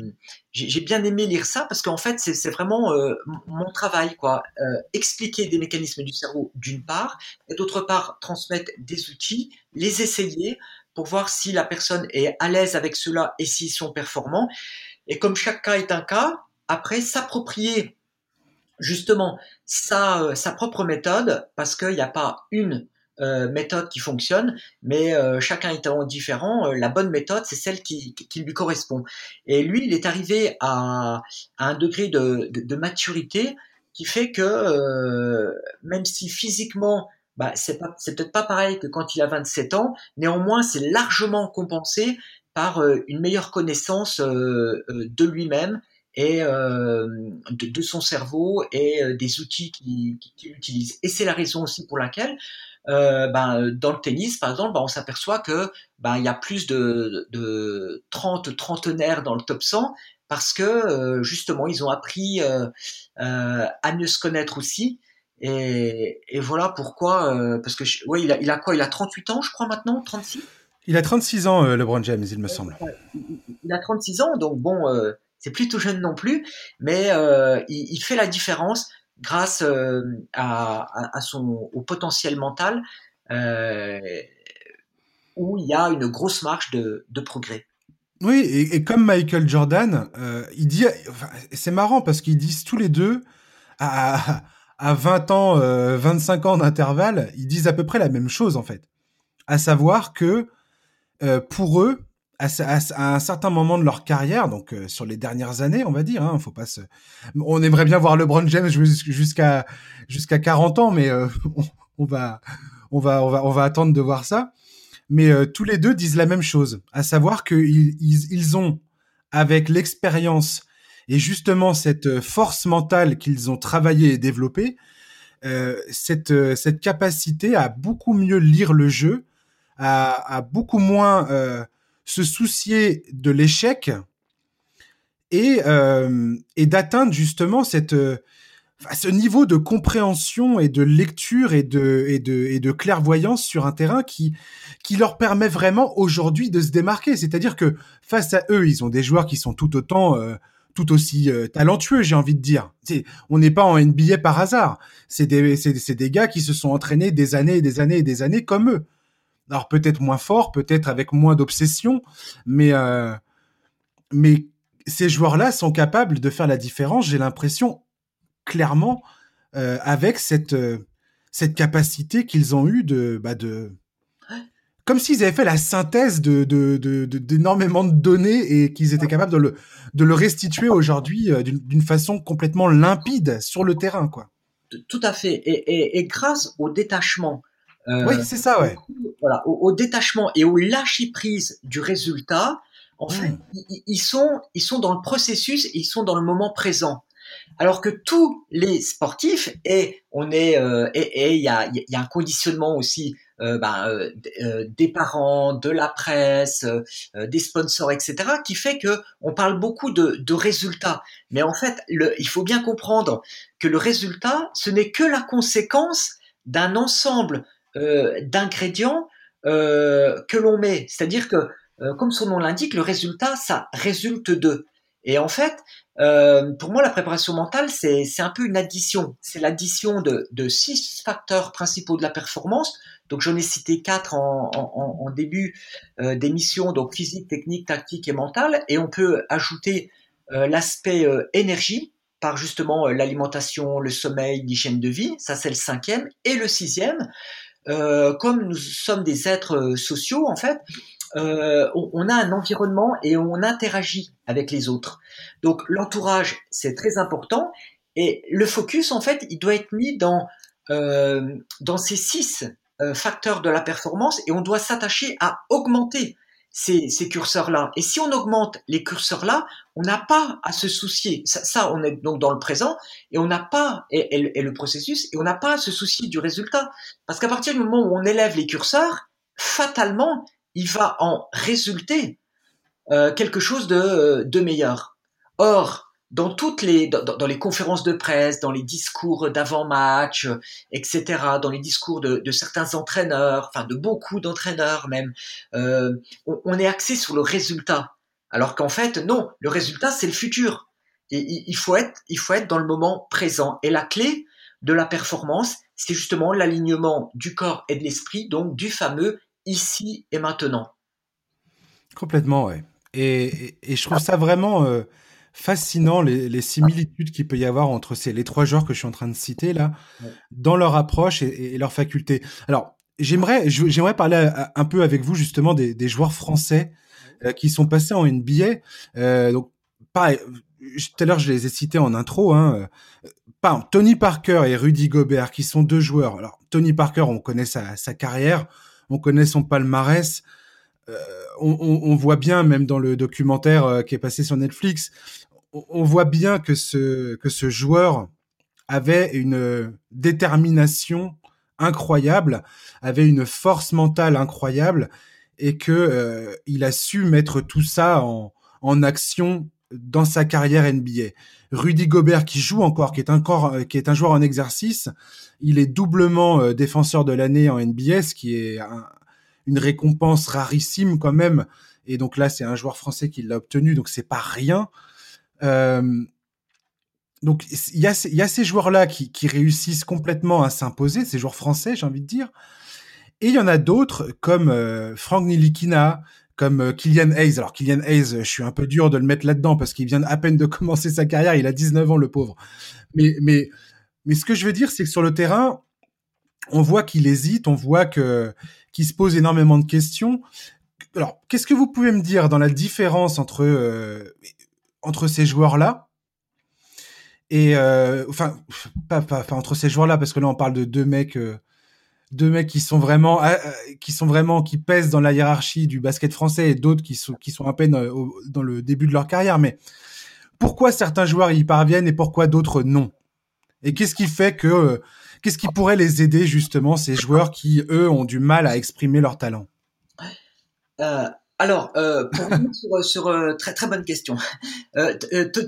J'ai bien aimé lire ça parce qu'en fait, c'est vraiment euh, mon travail, quoi. Euh, expliquer des mécanismes du cerveau, d'une part, et d'autre part, transmettre des outils, les essayer pour voir si la personne est à l'aise avec cela et s'ils sont performants. Et comme chaque cas est un cas, après, s'approprier justement sa, sa propre méthode, parce qu'il n'y a pas une euh, méthode qui fonctionne, mais euh, chacun étant différent, euh, la bonne méthode, c'est celle qui, qui, lui correspond. Et lui, il est arrivé à, à un degré de, de, de, maturité qui fait que même si physiquement, bah, c'est peut-être pas pareil que quand il a 27 ans, néanmoins, c'est largement compensé par une meilleure connaissance de lui-même et euh, de, de, son cerveau et des outils qu'il utilise. Et c'est la raison aussi pour laquelle euh, ben, dans le tennis, par exemple, ben, on s'aperçoit que ben, il y a plus de, de 30 trentenaires dans le top 100 parce que euh, justement, ils ont appris euh, euh, à mieux se connaître aussi. Et, et voilà pourquoi, euh, parce que ouais, il a, il a quoi? Il a 38 ans, je crois maintenant, 36 Il a 36 ans, LeBron James, il me semble. Il a 36 ans, donc bon, c'est plus tout jeune non plus, mais il, il, fait la différence grâce euh, à, son au potentiel mental euh, où il y a une grosse marge de, progrès. Oui, et, comme Michael Jordan, euh, il dit, c'est marrant parce qu'ils disent tous les deux à, à 20 ans, euh, 25 ans d'intervalle, ils disent à peu près la même chose en fait, à savoir que euh, pour eux, à, un certain moment de leur carrière, donc euh, sur les dernières années, on va dire. Hein, faut pas se... On aimerait bien voir LeBron James jusqu'à jusqu'à 40 ans, mais euh, (laughs) on, va on va on va on va attendre de voir ça. Mais euh, tous les deux disent la même chose, à savoir qu'ils ils, ils ont avec l'expérience et justement cette force mentale qu'ils ont travaillé et développée, cette cette capacité à beaucoup mieux lire le jeu, à, à beaucoup moins se soucier de l'échec et, euh, d'atteindre justement cette, à ce niveau de compréhension et de lecture et de, et de, clairvoyance sur un terrain qui, qui leur permet vraiment aujourd'hui de se démarquer. C'est-à-dire que face à eux, ils ont des joueurs qui sont tout autant, euh, tout aussi euh, talentueux, j'ai envie de dire. on n'est pas en NBA par hasard. C'est des, c'est, des gars qui se sont entraînés des années et des années et des années comme eux. Alors peut-être moins fort, peut-être avec moins d'obsession, mais, euh, mais ces joueurs-là sont capables de faire la différence, j'ai l'impression, clairement, euh, avec cette, euh, cette capacité qu'ils ont eue de, bah de, comme s'ils avaient fait la synthèse de, d'énormément de, données et qu'ils étaient capables de le, de le restituer aujourd'hui d'une, façon complètement limpide sur le terrain, quoi. Tout à fait. Et, grâce au détachement. Oui, c'est ça, ouais. Voilà, au, détachement et au lâcher prise du résultat, en fait, ils, sont, ils sont dans le processus, ils sont dans le moment présent. Alors que tous les sportifs, et on est, euh, et il y a, y a un conditionnement aussi euh, ben, euh, des parents, de la presse, des sponsors, etc., qui fait que on parle beaucoup de, de résultats. Mais en fait, le, il faut bien comprendre que le résultat, ce n'est que la conséquence d'un ensemble d'ingrédients que l'on met. C'est-à-dire que euh, comme son nom l'indique, le résultat, ça résulte de. Et en fait, euh, pour moi, la préparation mentale, c'est un peu une addition. C'est l'addition de, de, six facteurs principaux de la performance. Donc, j'en ai cité quatre en, en, en début euh, d'émission, donc physique, technique, tactique et mentale. Et on peut ajouter euh, l'aspect euh, énergie par justement l'alimentation, le sommeil, l'hygiène de vie. Ça, c'est le cinquième. Et le sixième, comme nous sommes des êtres sociaux, en fait, euh, on, a un environnement et on interagit avec les autres. Donc l'entourage, c'est très important. Et le focus, en fait, il doit être mis dans, euh, dans ces six euh, facteurs de la performance et on doit s'attacher à augmenter ces, curseurs-là. Et si on augmente les curseurs-là, on n'a pas à se soucier. Ça, on est donc dans le présent et on n'a pas, et, et, le processus, et on n'a pas à se soucier du résultat. Parce qu'à partir du moment où on élève les curseurs, fatalement, il va en résulter euh, quelque chose de, de, meilleur. Or, dans toutes les dans, les conférences de presse, dans les discours d'avant-match, etc., dans les discours de, de, certains entraîneurs, enfin de beaucoup d'entraîneurs même, euh, on, on, est axé sur le résultat. Alors qu'en fait, non, le résultat c'est le futur. Et il faut être il faut être dans le moment présent. Et la clé de la performance, c'est justement l'alignement du corps et de l'esprit, donc du fameux ici et maintenant. Complètement, ouais. Et, je trouve ça vraiment euh, fascinant, les, similitudes qu'il peut y avoir entre ces, les trois joueurs que je suis en train de citer là, dans leur approche et, leur faculté. Alors, j'aimerais, j'aimerais parler un peu avec vous justement des, joueurs français euh, qui sont passés en NBA. Euh, donc, pareil, tout à l'heure je les ai cités en intro. Hein, Tony Parker et Rudy Gobert, qui sont deux joueurs. Alors, Tony Parker, on connaît sa, sa carrière on connaît son palmarès. Euh, on, voit bien, même dans le documentaire euh, qui est passé sur Netflix, on, voit bien que ce, que ce joueur avait une détermination incroyable, avait une force mentale incroyable, et que euh, il a su mettre tout ça en, en action dans sa carrière NBA. Rudy Gobert qui joue encore, qui est encore, qui est un joueur en exercice, il est doublement euh, défenseur de l'année en NBA, ce qui est une récompense rarissime quand même. Et donc là, c'est un joueur français qui l'a obtenu, donc c'est pas rien. Euh, donc il y a, y a ces joueurs-là qui, qui réussissent complètement à s'imposer, ces joueurs français, j'ai envie de dire. Et il y en a d'autres comme euh, Frank Nilikina, comme euh, Kylian Hayes. Alors Kylian Hayes, je suis un peu dur de le mettre là-dedans parce qu'il vient à peine de (laughs) commencer sa carrière, il a 19 ans le pauvre. Mais mais mais ce que je veux dire c'est que sur le terrain, on voit qu'il hésite, on voit que qu'il se pose énormément de questions. Alors, qu'est-ce que vous pouvez me dire dans la différence entre euh, entre ces joueurs-là. Et euh, enfin pas, pas, entre ces joueurs-là parce que là on parle de deux mecs deux mecs qui sont vraiment euh, euh, qui sont vraiment qui pèsent dans la hiérarchie du basket français et d'autres qui sont qui sont à peine euh, dans le début de leur carrière. Mais pourquoi certains joueurs y parviennent et pourquoi d'autres non? Et qu'est-ce qui fait que qu'est-ce qui pourrait les aider justement ces joueurs qui eux ont du mal à exprimer leur talent? Alors, pour sur, sur très très bonne question.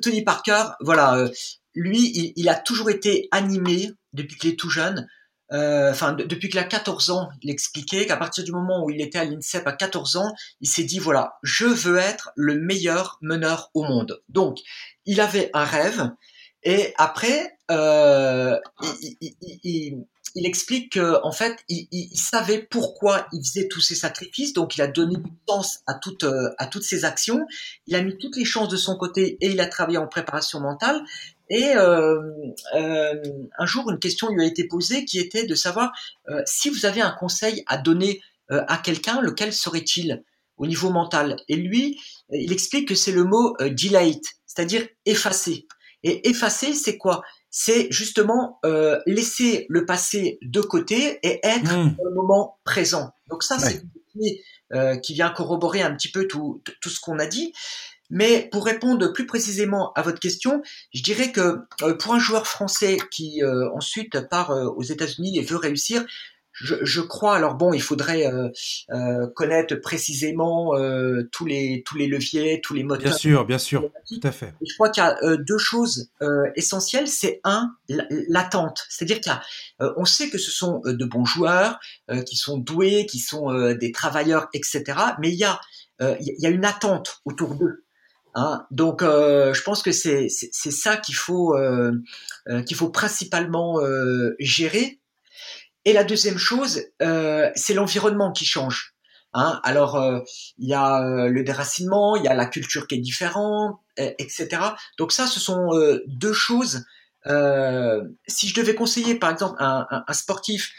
Tony Parker, voilà, lui, il, a toujours été animé depuis qu'il est tout jeune. Enfin, depuis qu'il a 14 ans, il expliquait qu'à partir du moment où il était à l'INSEP à 14 ans, il s'est dit voilà, je veux être le meilleur meneur au monde. Donc, il avait un rêve. Et après, euh, il, il, il explique qu'en fait, il, il, savait pourquoi il faisait tous ces sacrifices, donc il a donné du sens à toutes euh, à toutes ses actions. Il a mis toutes les chances de son côté et il a travaillé en préparation mentale. Et euh, euh, un jour, une question lui a été posée qui était de savoir si vous avez un conseil à donner à quelqu'un, lequel serait-il au niveau mental? Et lui, il explique que c'est le mot delete, c'est-à-dire effacer. Et effacer, c'est quoi? C'est justement euh, laisser le passé de côté et être mmh. dans le moment présent. Donc ça, c'est euh, qui vient corroborer un petit peu tout, tout ce qu'on a dit. Mais pour répondre plus précisément à votre question, je dirais que euh, pour un joueur français qui euh, ensuite part aux États-Unis et veut réussir, je, je, crois. Alors bon, il faudrait euh, euh, connaître précisément euh, tous les tous les leviers, tous les moteurs. Bien sûr, bien sûr, tout à fait. je crois qu'il y a euh, deux choses euh, essentielles. C'est un l'attente, c'est-à-dire qu'il y a, on sait que ce sont de bons joueurs, qui sont doués, qui sont des travailleurs, etc. Mais il y a il y a une attente autour d'eux. Hein. Donc, je pense que c'est c'est ça qu'il faut qu'il faut principalement gérer et la deuxième chose, euh, c'est l'environnement qui change. Hein Alors, euh, il y a euh, le déracinement, il y a la culture qui est différente, etc. Donc ça, ce sont deux choses. si je devais conseiller, par exemple, un, un, sportif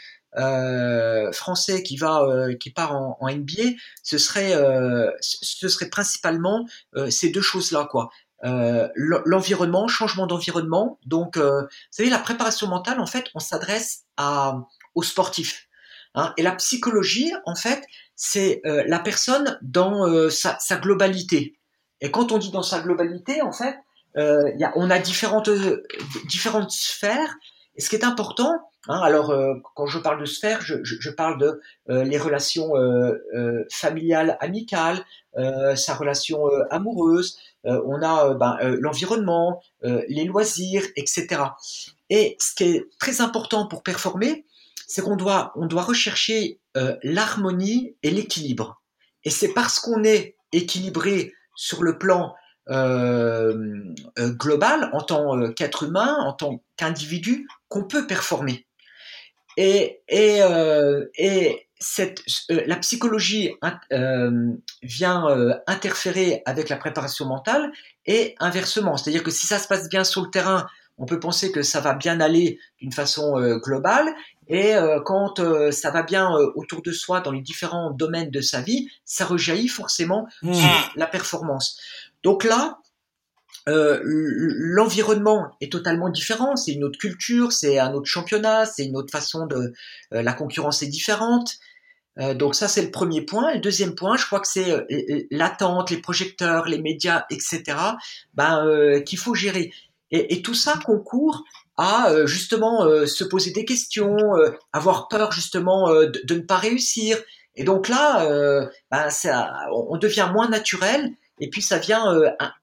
français qui va, qui part en, en, NBA, ce serait, ce serait principalement ces deux choses-là, quoi. Euh, l'environnement, changement d'environnement. Donc, euh, vous savez, la préparation mentale, en fait, on s'adresse à aux sportifs. Hein. Et la psychologie, en fait, c'est euh, la personne dans euh, sa, globalité. Et quand on dit dans sa globalité, en fait, euh, on a différentes, différentes sphères. Et ce qui est important, hein, alors quand je parle de sphères, je, je, je parle de les relations familiales, amicales, sa relation amoureuse, on a ben, l'environnement, les loisirs, etc. Et ce qui est très important pour performer, c'est qu'on doit, on doit rechercher euh, l'harmonie et l'équilibre. Et c'est parce qu'on est équilibré sur le plan euh, euh global, en tant qu'être humain, en tant qu'individu, qu'on peut performer. Et, et, et cette, la psychologie vient interférer avec la préparation mentale et inversement. C'est-à-dire que si ça se passe bien sur le terrain, on peut penser que ça va bien aller d'une façon globale et euh, quand euh, ça va bien euh, autour de soi dans les différents domaines de sa vie, ça rejaillit forcément mmh. sur la performance. Donc là, l'environnement est totalement différent. C'est une autre culture, c'est un autre championnat, c'est une autre façon de. la concurrence est différente. donc ça, c'est le premier point. le deuxième point, je crois que c'est l'attente, les projecteurs, les médias, etc. Ben, qu'il faut gérer. Et, et, tout ça concourt à euh, justement euh, se poser des questions, euh, avoir peur justement de, de, ne pas réussir. Et donc là, ben ça, on devient moins naturel et puis ça vient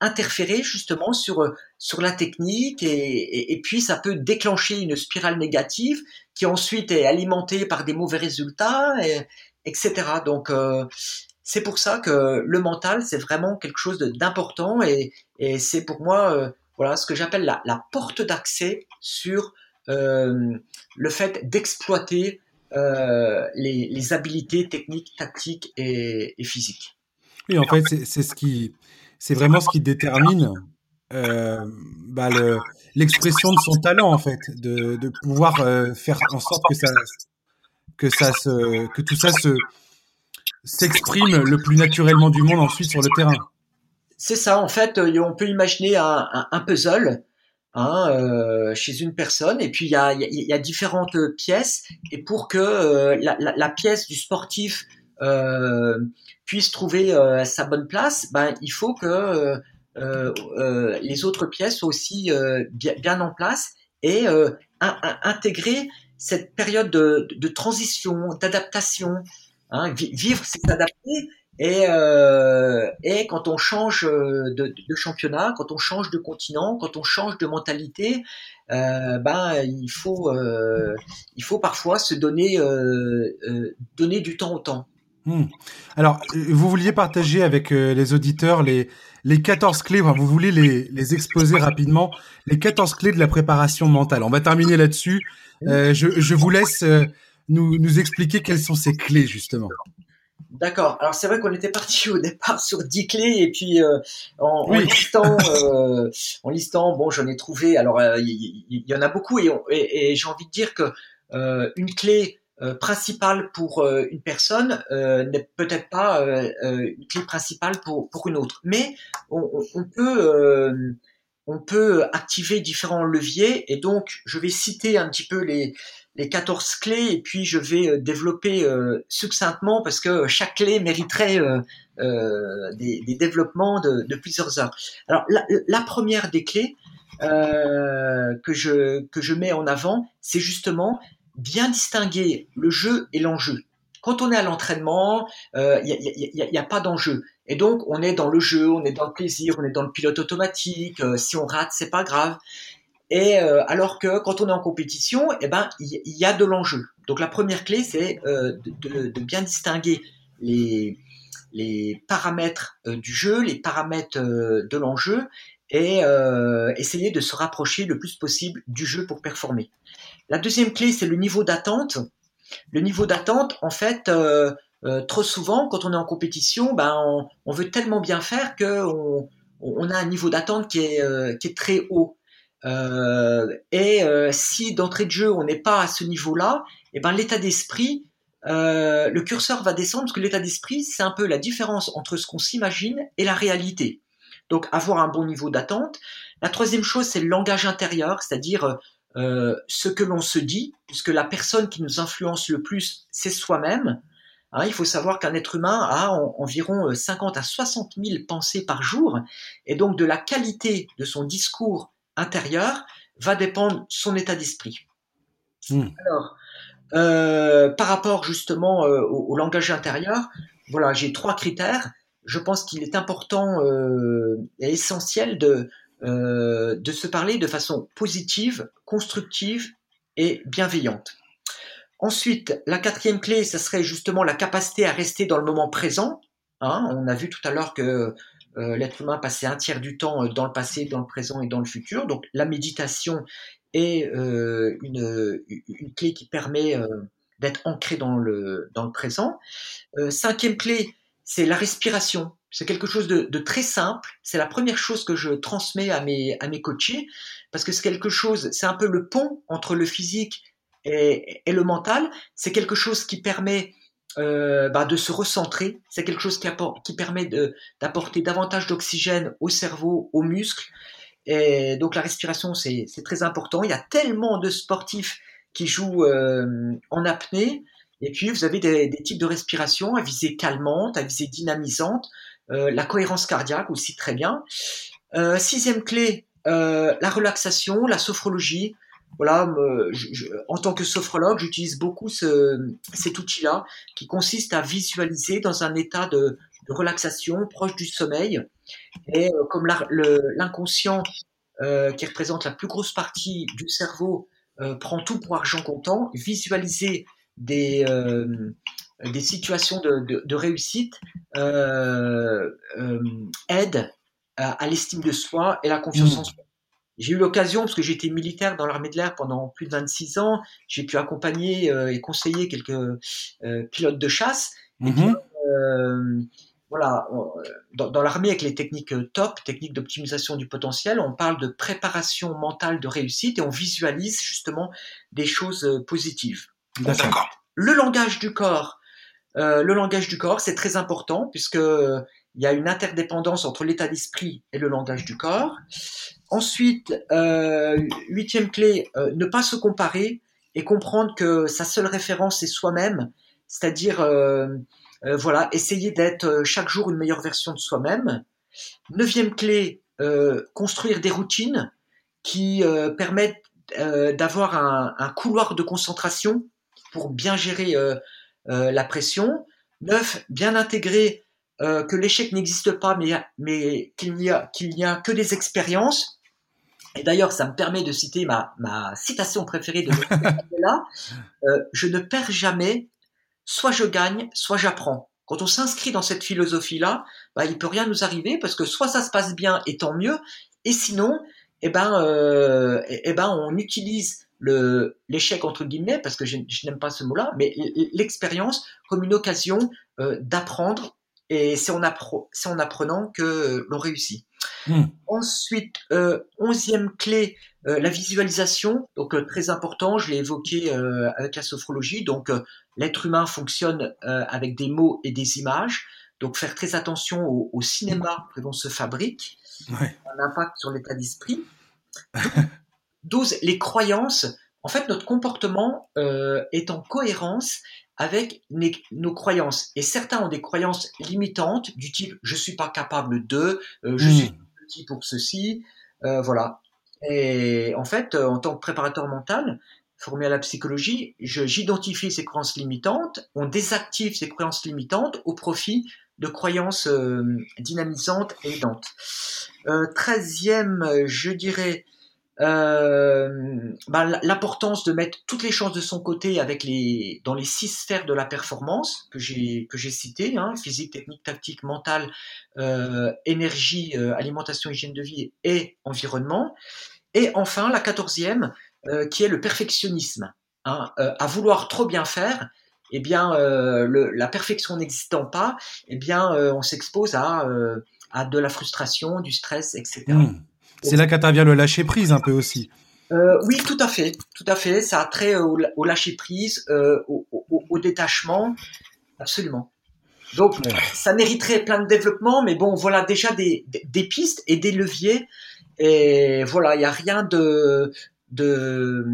interférer justement sur sur la technique et, puis ça peut déclencher une spirale négative qui ensuite est alimentée par des mauvais résultats, et, etc. Donc c'est pour ça que le mental c'est vraiment quelque chose d'important et, et c'est pour moi voilà ce que j'appelle la, la, porte d'accès sur euh, le fait d'exploiter euh, les, les, habiletés techniques, tactiques et, et physiques. Oui, en fait, c'est ce qui, c'est vraiment ce qui détermine euh, bah, l'expression de son talent, en fait, de, de pouvoir euh, faire en sorte que ça, que ça se, que tout ça se s'exprime le plus naturellement du monde ensuite sur le terrain. C'est ça, en fait, euh, on peut imaginer un, puzzle hein, euh, chez une personne, et puis il y a, différentes pièces, et pour que euh, la, pièce du sportif puisse trouver sa bonne place, ben, il faut que les autres pièces soient aussi bien, bien, en place et intégrer cette période de, de transition, d'adaptation, Hein, vivre, c'est s'adapter. Et, euh, et quand on change de, de, championnat, quand on change de continent, quand on change de mentalité, euh, ben il faut euh, il faut parfois se donner euh, euh donner du temps au temps. Hmm. Alors, vous vouliez partager avec euh, les auditeurs les, les 14 clés, vous voulez les, exposer rapidement, les 14 clés de la préparation mentale. On va terminer là-dessus. Euh, je, vous laisse euh, nous expliquer quelles sont ces clés, justement. D'accord. Alors c'est vrai qu'on était parti au départ sur 10 clés et puis euh, en, en, listant, (laughs) euh, en listant, bon, j'en ai trouvé. Alors il y, en a beaucoup et, et, et j'ai envie de dire que une clé euh, principale pour euh, une personne euh, n'est peut-être pas une clé principale pour, pour une autre. Mais on, on peut on peut activer différents leviers et donc je vais citer un petit peu les, les 14 clés et puis je vais développer succinctement parce que chaque clé mériterait euh, des, développements de, plusieurs heures. Alors la, première des clés euh, que, je, que je mets en avant, c'est justement bien distinguer le jeu et l'enjeu. Quand on est à l'entraînement, il euh, n'y a, a, pas d'enjeu. Et donc, on est dans le jeu, on est dans le plaisir, on est dans le pilote automatique. Euh, si on rate, c'est pas grave. Et euh, alors que quand on est en compétition, eh ben, il y, a de l'enjeu. Donc, la première clé, c'est de, de, de, bien distinguer les, les paramètres du jeu, les paramètres de l'enjeu, et essayer de se rapprocher le plus possible du jeu pour performer. La deuxième clé, c'est le niveau d'attente. Le niveau d'attente, en fait, euh, euh, trop souvent, quand on est en compétition, ben, on, veut tellement bien faire qu'on on a un niveau d'attente qui euh, qui est très haut. Et si d'entrée de jeu, on n'est pas à ce niveau-là, et eh ben, l'état d'esprit, le curseur va descendre parce que l'état d'esprit, c'est un peu la différence entre ce qu'on s'imagine et la réalité. Donc, avoir un bon niveau d'attente. La troisième chose, c'est le langage intérieur, c'est-à-dire euh, ce que l'on se dit, puisque la personne qui nous influence le plus, c'est soi-même. Hein, il faut savoir qu'un être humain a environ 50 euh, à 60 000 pensées par jour, et donc de la qualité de son discours intérieur va dépendre son état d'esprit. Hmm. Alors, euh, par rapport justement euh, au, au, langage intérieur, voilà, j'ai trois critères. Je pense qu'il est important euh, et essentiel de, de se parler de façon positive, constructive et bienveillante. Ensuite, la quatrième clé, ce serait justement la capacité à rester dans le moment présent. Hein. on a vu tout à l'heure que l'être humain passait un tiers du temps euh, dans le passé, dans le présent et dans le futur. Donc la méditation est une, une, clé qui permet d'être ancré dans le, dans le présent. cinquième clé, c'est la respiration. C'est quelque chose de, de très simple. C'est la première chose que je transmets à mes, à mes coachés parce que c'est quelque chose, c'est un peu le pont entre le physique et, et le mental. C'est quelque chose qui permet euh, bah, de se recentrer. C'est quelque chose qui, apporte, qui permet d'apporter davantage d'oxygène au cerveau, aux muscles. Et donc la respiration, c'est très important. Il y a tellement de sportifs qui jouent euh, en apnée. Et puis, vous avez des, des, types de respiration à visée calmante, à visée dynamisante. Euh, la cohérence cardiaque aussi très bien. Euh, sixième clé, euh, la relaxation, la sophrologie. Voilà, en tant que sophrologue, j'utilise beaucoup cet outil-là qui consiste à visualiser dans un état de, relaxation proche du sommeil. Et comme l'inconscient, qui représente la plus grosse partie du cerveau, prend tout pour argent comptant, visualiser des, des situations de, de, réussite euh, euh, aident à, l'estime de soi et la confiance en mmh. soi. J'ai eu l'occasion, parce que j'ai été militaire dans l'armée de l'air pendant plus de 26 ans, j'ai pu accompagner euh, et conseiller quelques euh, pilotes de chasse. Et puis, mmh. voilà, dans, dans l'armée, avec les techniques top, techniques d'optimisation du potentiel, on parle de préparation mentale de réussite et on visualise justement des choses positives. D'accord. Le langage du corps, euh, le langage du corps, c'est très important puisque euh, il y a une interdépendance entre l'état d'esprit et le langage du corps. Ensuite, euh, huitième clé, euh, ne pas se comparer et comprendre que sa seule référence est soi-même, c'est-à-dire voilà, essayer d'être chaque jour une meilleure version de soi-même. Neuvième clé, construire des routines qui permettent d'avoir un, un, couloir de concentration pour bien gérer euh, la pression. Neuf, bien intégrer euh, que l'échec n'existe pas, mais, mais qu'il n'y a, qu'il n'y a que des expériences. Et d'ailleurs, ça me permet de citer ma, ma citation préférée de là. (laughs) Euh, je ne perds jamais, soit je gagne, soit j'apprends. Quand on s'inscrit dans cette philosophie-là, bah, il peut rien nous arriver parce que soit ça se passe bien et tant mieux, et sinon, eh ben, euh, eh, eh ben, on utilise le l'échec entre guillemets parce que je, n'aime pas ce mot-là, mais l'expérience comme une occasion euh, d'apprendre et c'est en, en, apprenant que l'on réussit. Hmm. Ensuite, euh, onzième clé, euh, la visualisation. Donc euh, très important, je l'ai évoqué euh, avec la sophrologie. Donc l'être humain fonctionne avec des mots et des images. Donc faire très attention au, au cinéma que l'on se fabrique, ouais. un impact sur l'état d'esprit. (laughs) 12. Les croyances. En fait, notre comportement est en cohérence avec nos croyances. Et certains ont des croyances limitantes du type je suis pas capable de, euh, je hmm. suis petit pour ceci, euh, voilà. Et en fait, euh, en tant que préparateur mental, formé à la psychologie, j'identifie ces croyances limitantes, on désactive ces croyances limitantes au profit de croyances dynamisantes et aidantes. treizième, je dirais, euh, bah, l'importance de mettre toutes les chances de son côté avec les dans les six sphères de la performance que j'ai que j'ai cité hein, physique, technique, tactique, mentale, euh, énergie, euh, alimentation, hygiène de vie et environnement. Et enfin la quatorzième euh, qui est le perfectionnisme. Hein, euh, à vouloir trop bien faire, eh bien le, la perfection n'existant pas, eh bien on s'expose à à de la frustration, du stress, etc. C'est là qu'intervient le lâcher prise un peu aussi. Euh, oui, tout à fait, tout à fait. Ça a trait au, lâcher prise, euh, au, détachement, absolument. Donc, ça mériterait plein de développement, mais bon, voilà déjà des, des pistes et des leviers. Et voilà, il n'y a rien de, de,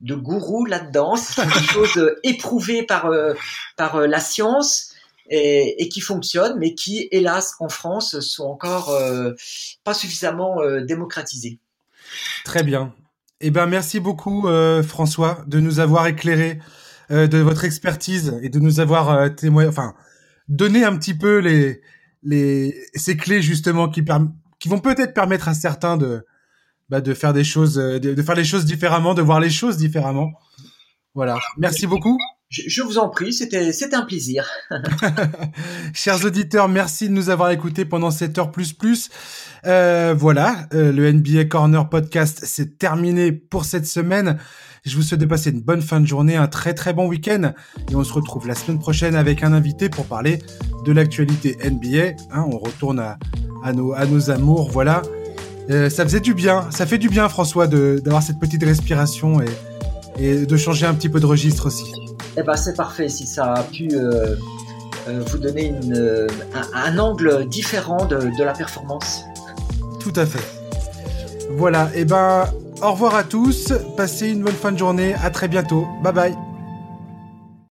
de gourou là-dedans. C'est (laughs) des choses éprouvées par, euh, par la science et, qui fonctionnent, mais qui, hélas, en France, sont encore euh, pas suffisamment euh, démocratisés. Très bien. Eh ben, merci beaucoup, euh, François, de nous avoir éclairé de votre expertise et de nous avoir témoigné, enfin, donné un petit peu les, les, ces clés justement qui, vont peut-être permettre à certains de, bah, de faire des choses, de, faire les choses différemment, de voir les choses différemment. Voilà. Merci beaucoup. Je, vous en prie, c'était un plaisir. (laughs) (laughs) Chers auditeurs, merci de nous avoir écoutés pendant cette heure plus plus. Euh, voilà, euh, le NBA Corner podcast c'est terminé pour cette semaine. Je vous souhaite de passer une bonne fin de journée, un très très bon week-end, et on se retrouve la semaine prochaine avec un invité pour parler de l'actualité NBA. Hein, on retourne à, à, nos à nos amours, voilà. Euh, ça faisait du bien, ça fait du bien François d'avoir cette petite respiration et, et de changer un petit peu de registre aussi. Eh ben, c'est parfait si ça a pu euh, euh, vous donner euh, un, angle différent de, la performance. Tout à fait. Voilà, eh ben au revoir à tous, passez une bonne fin de journée, à très bientôt, bye bye.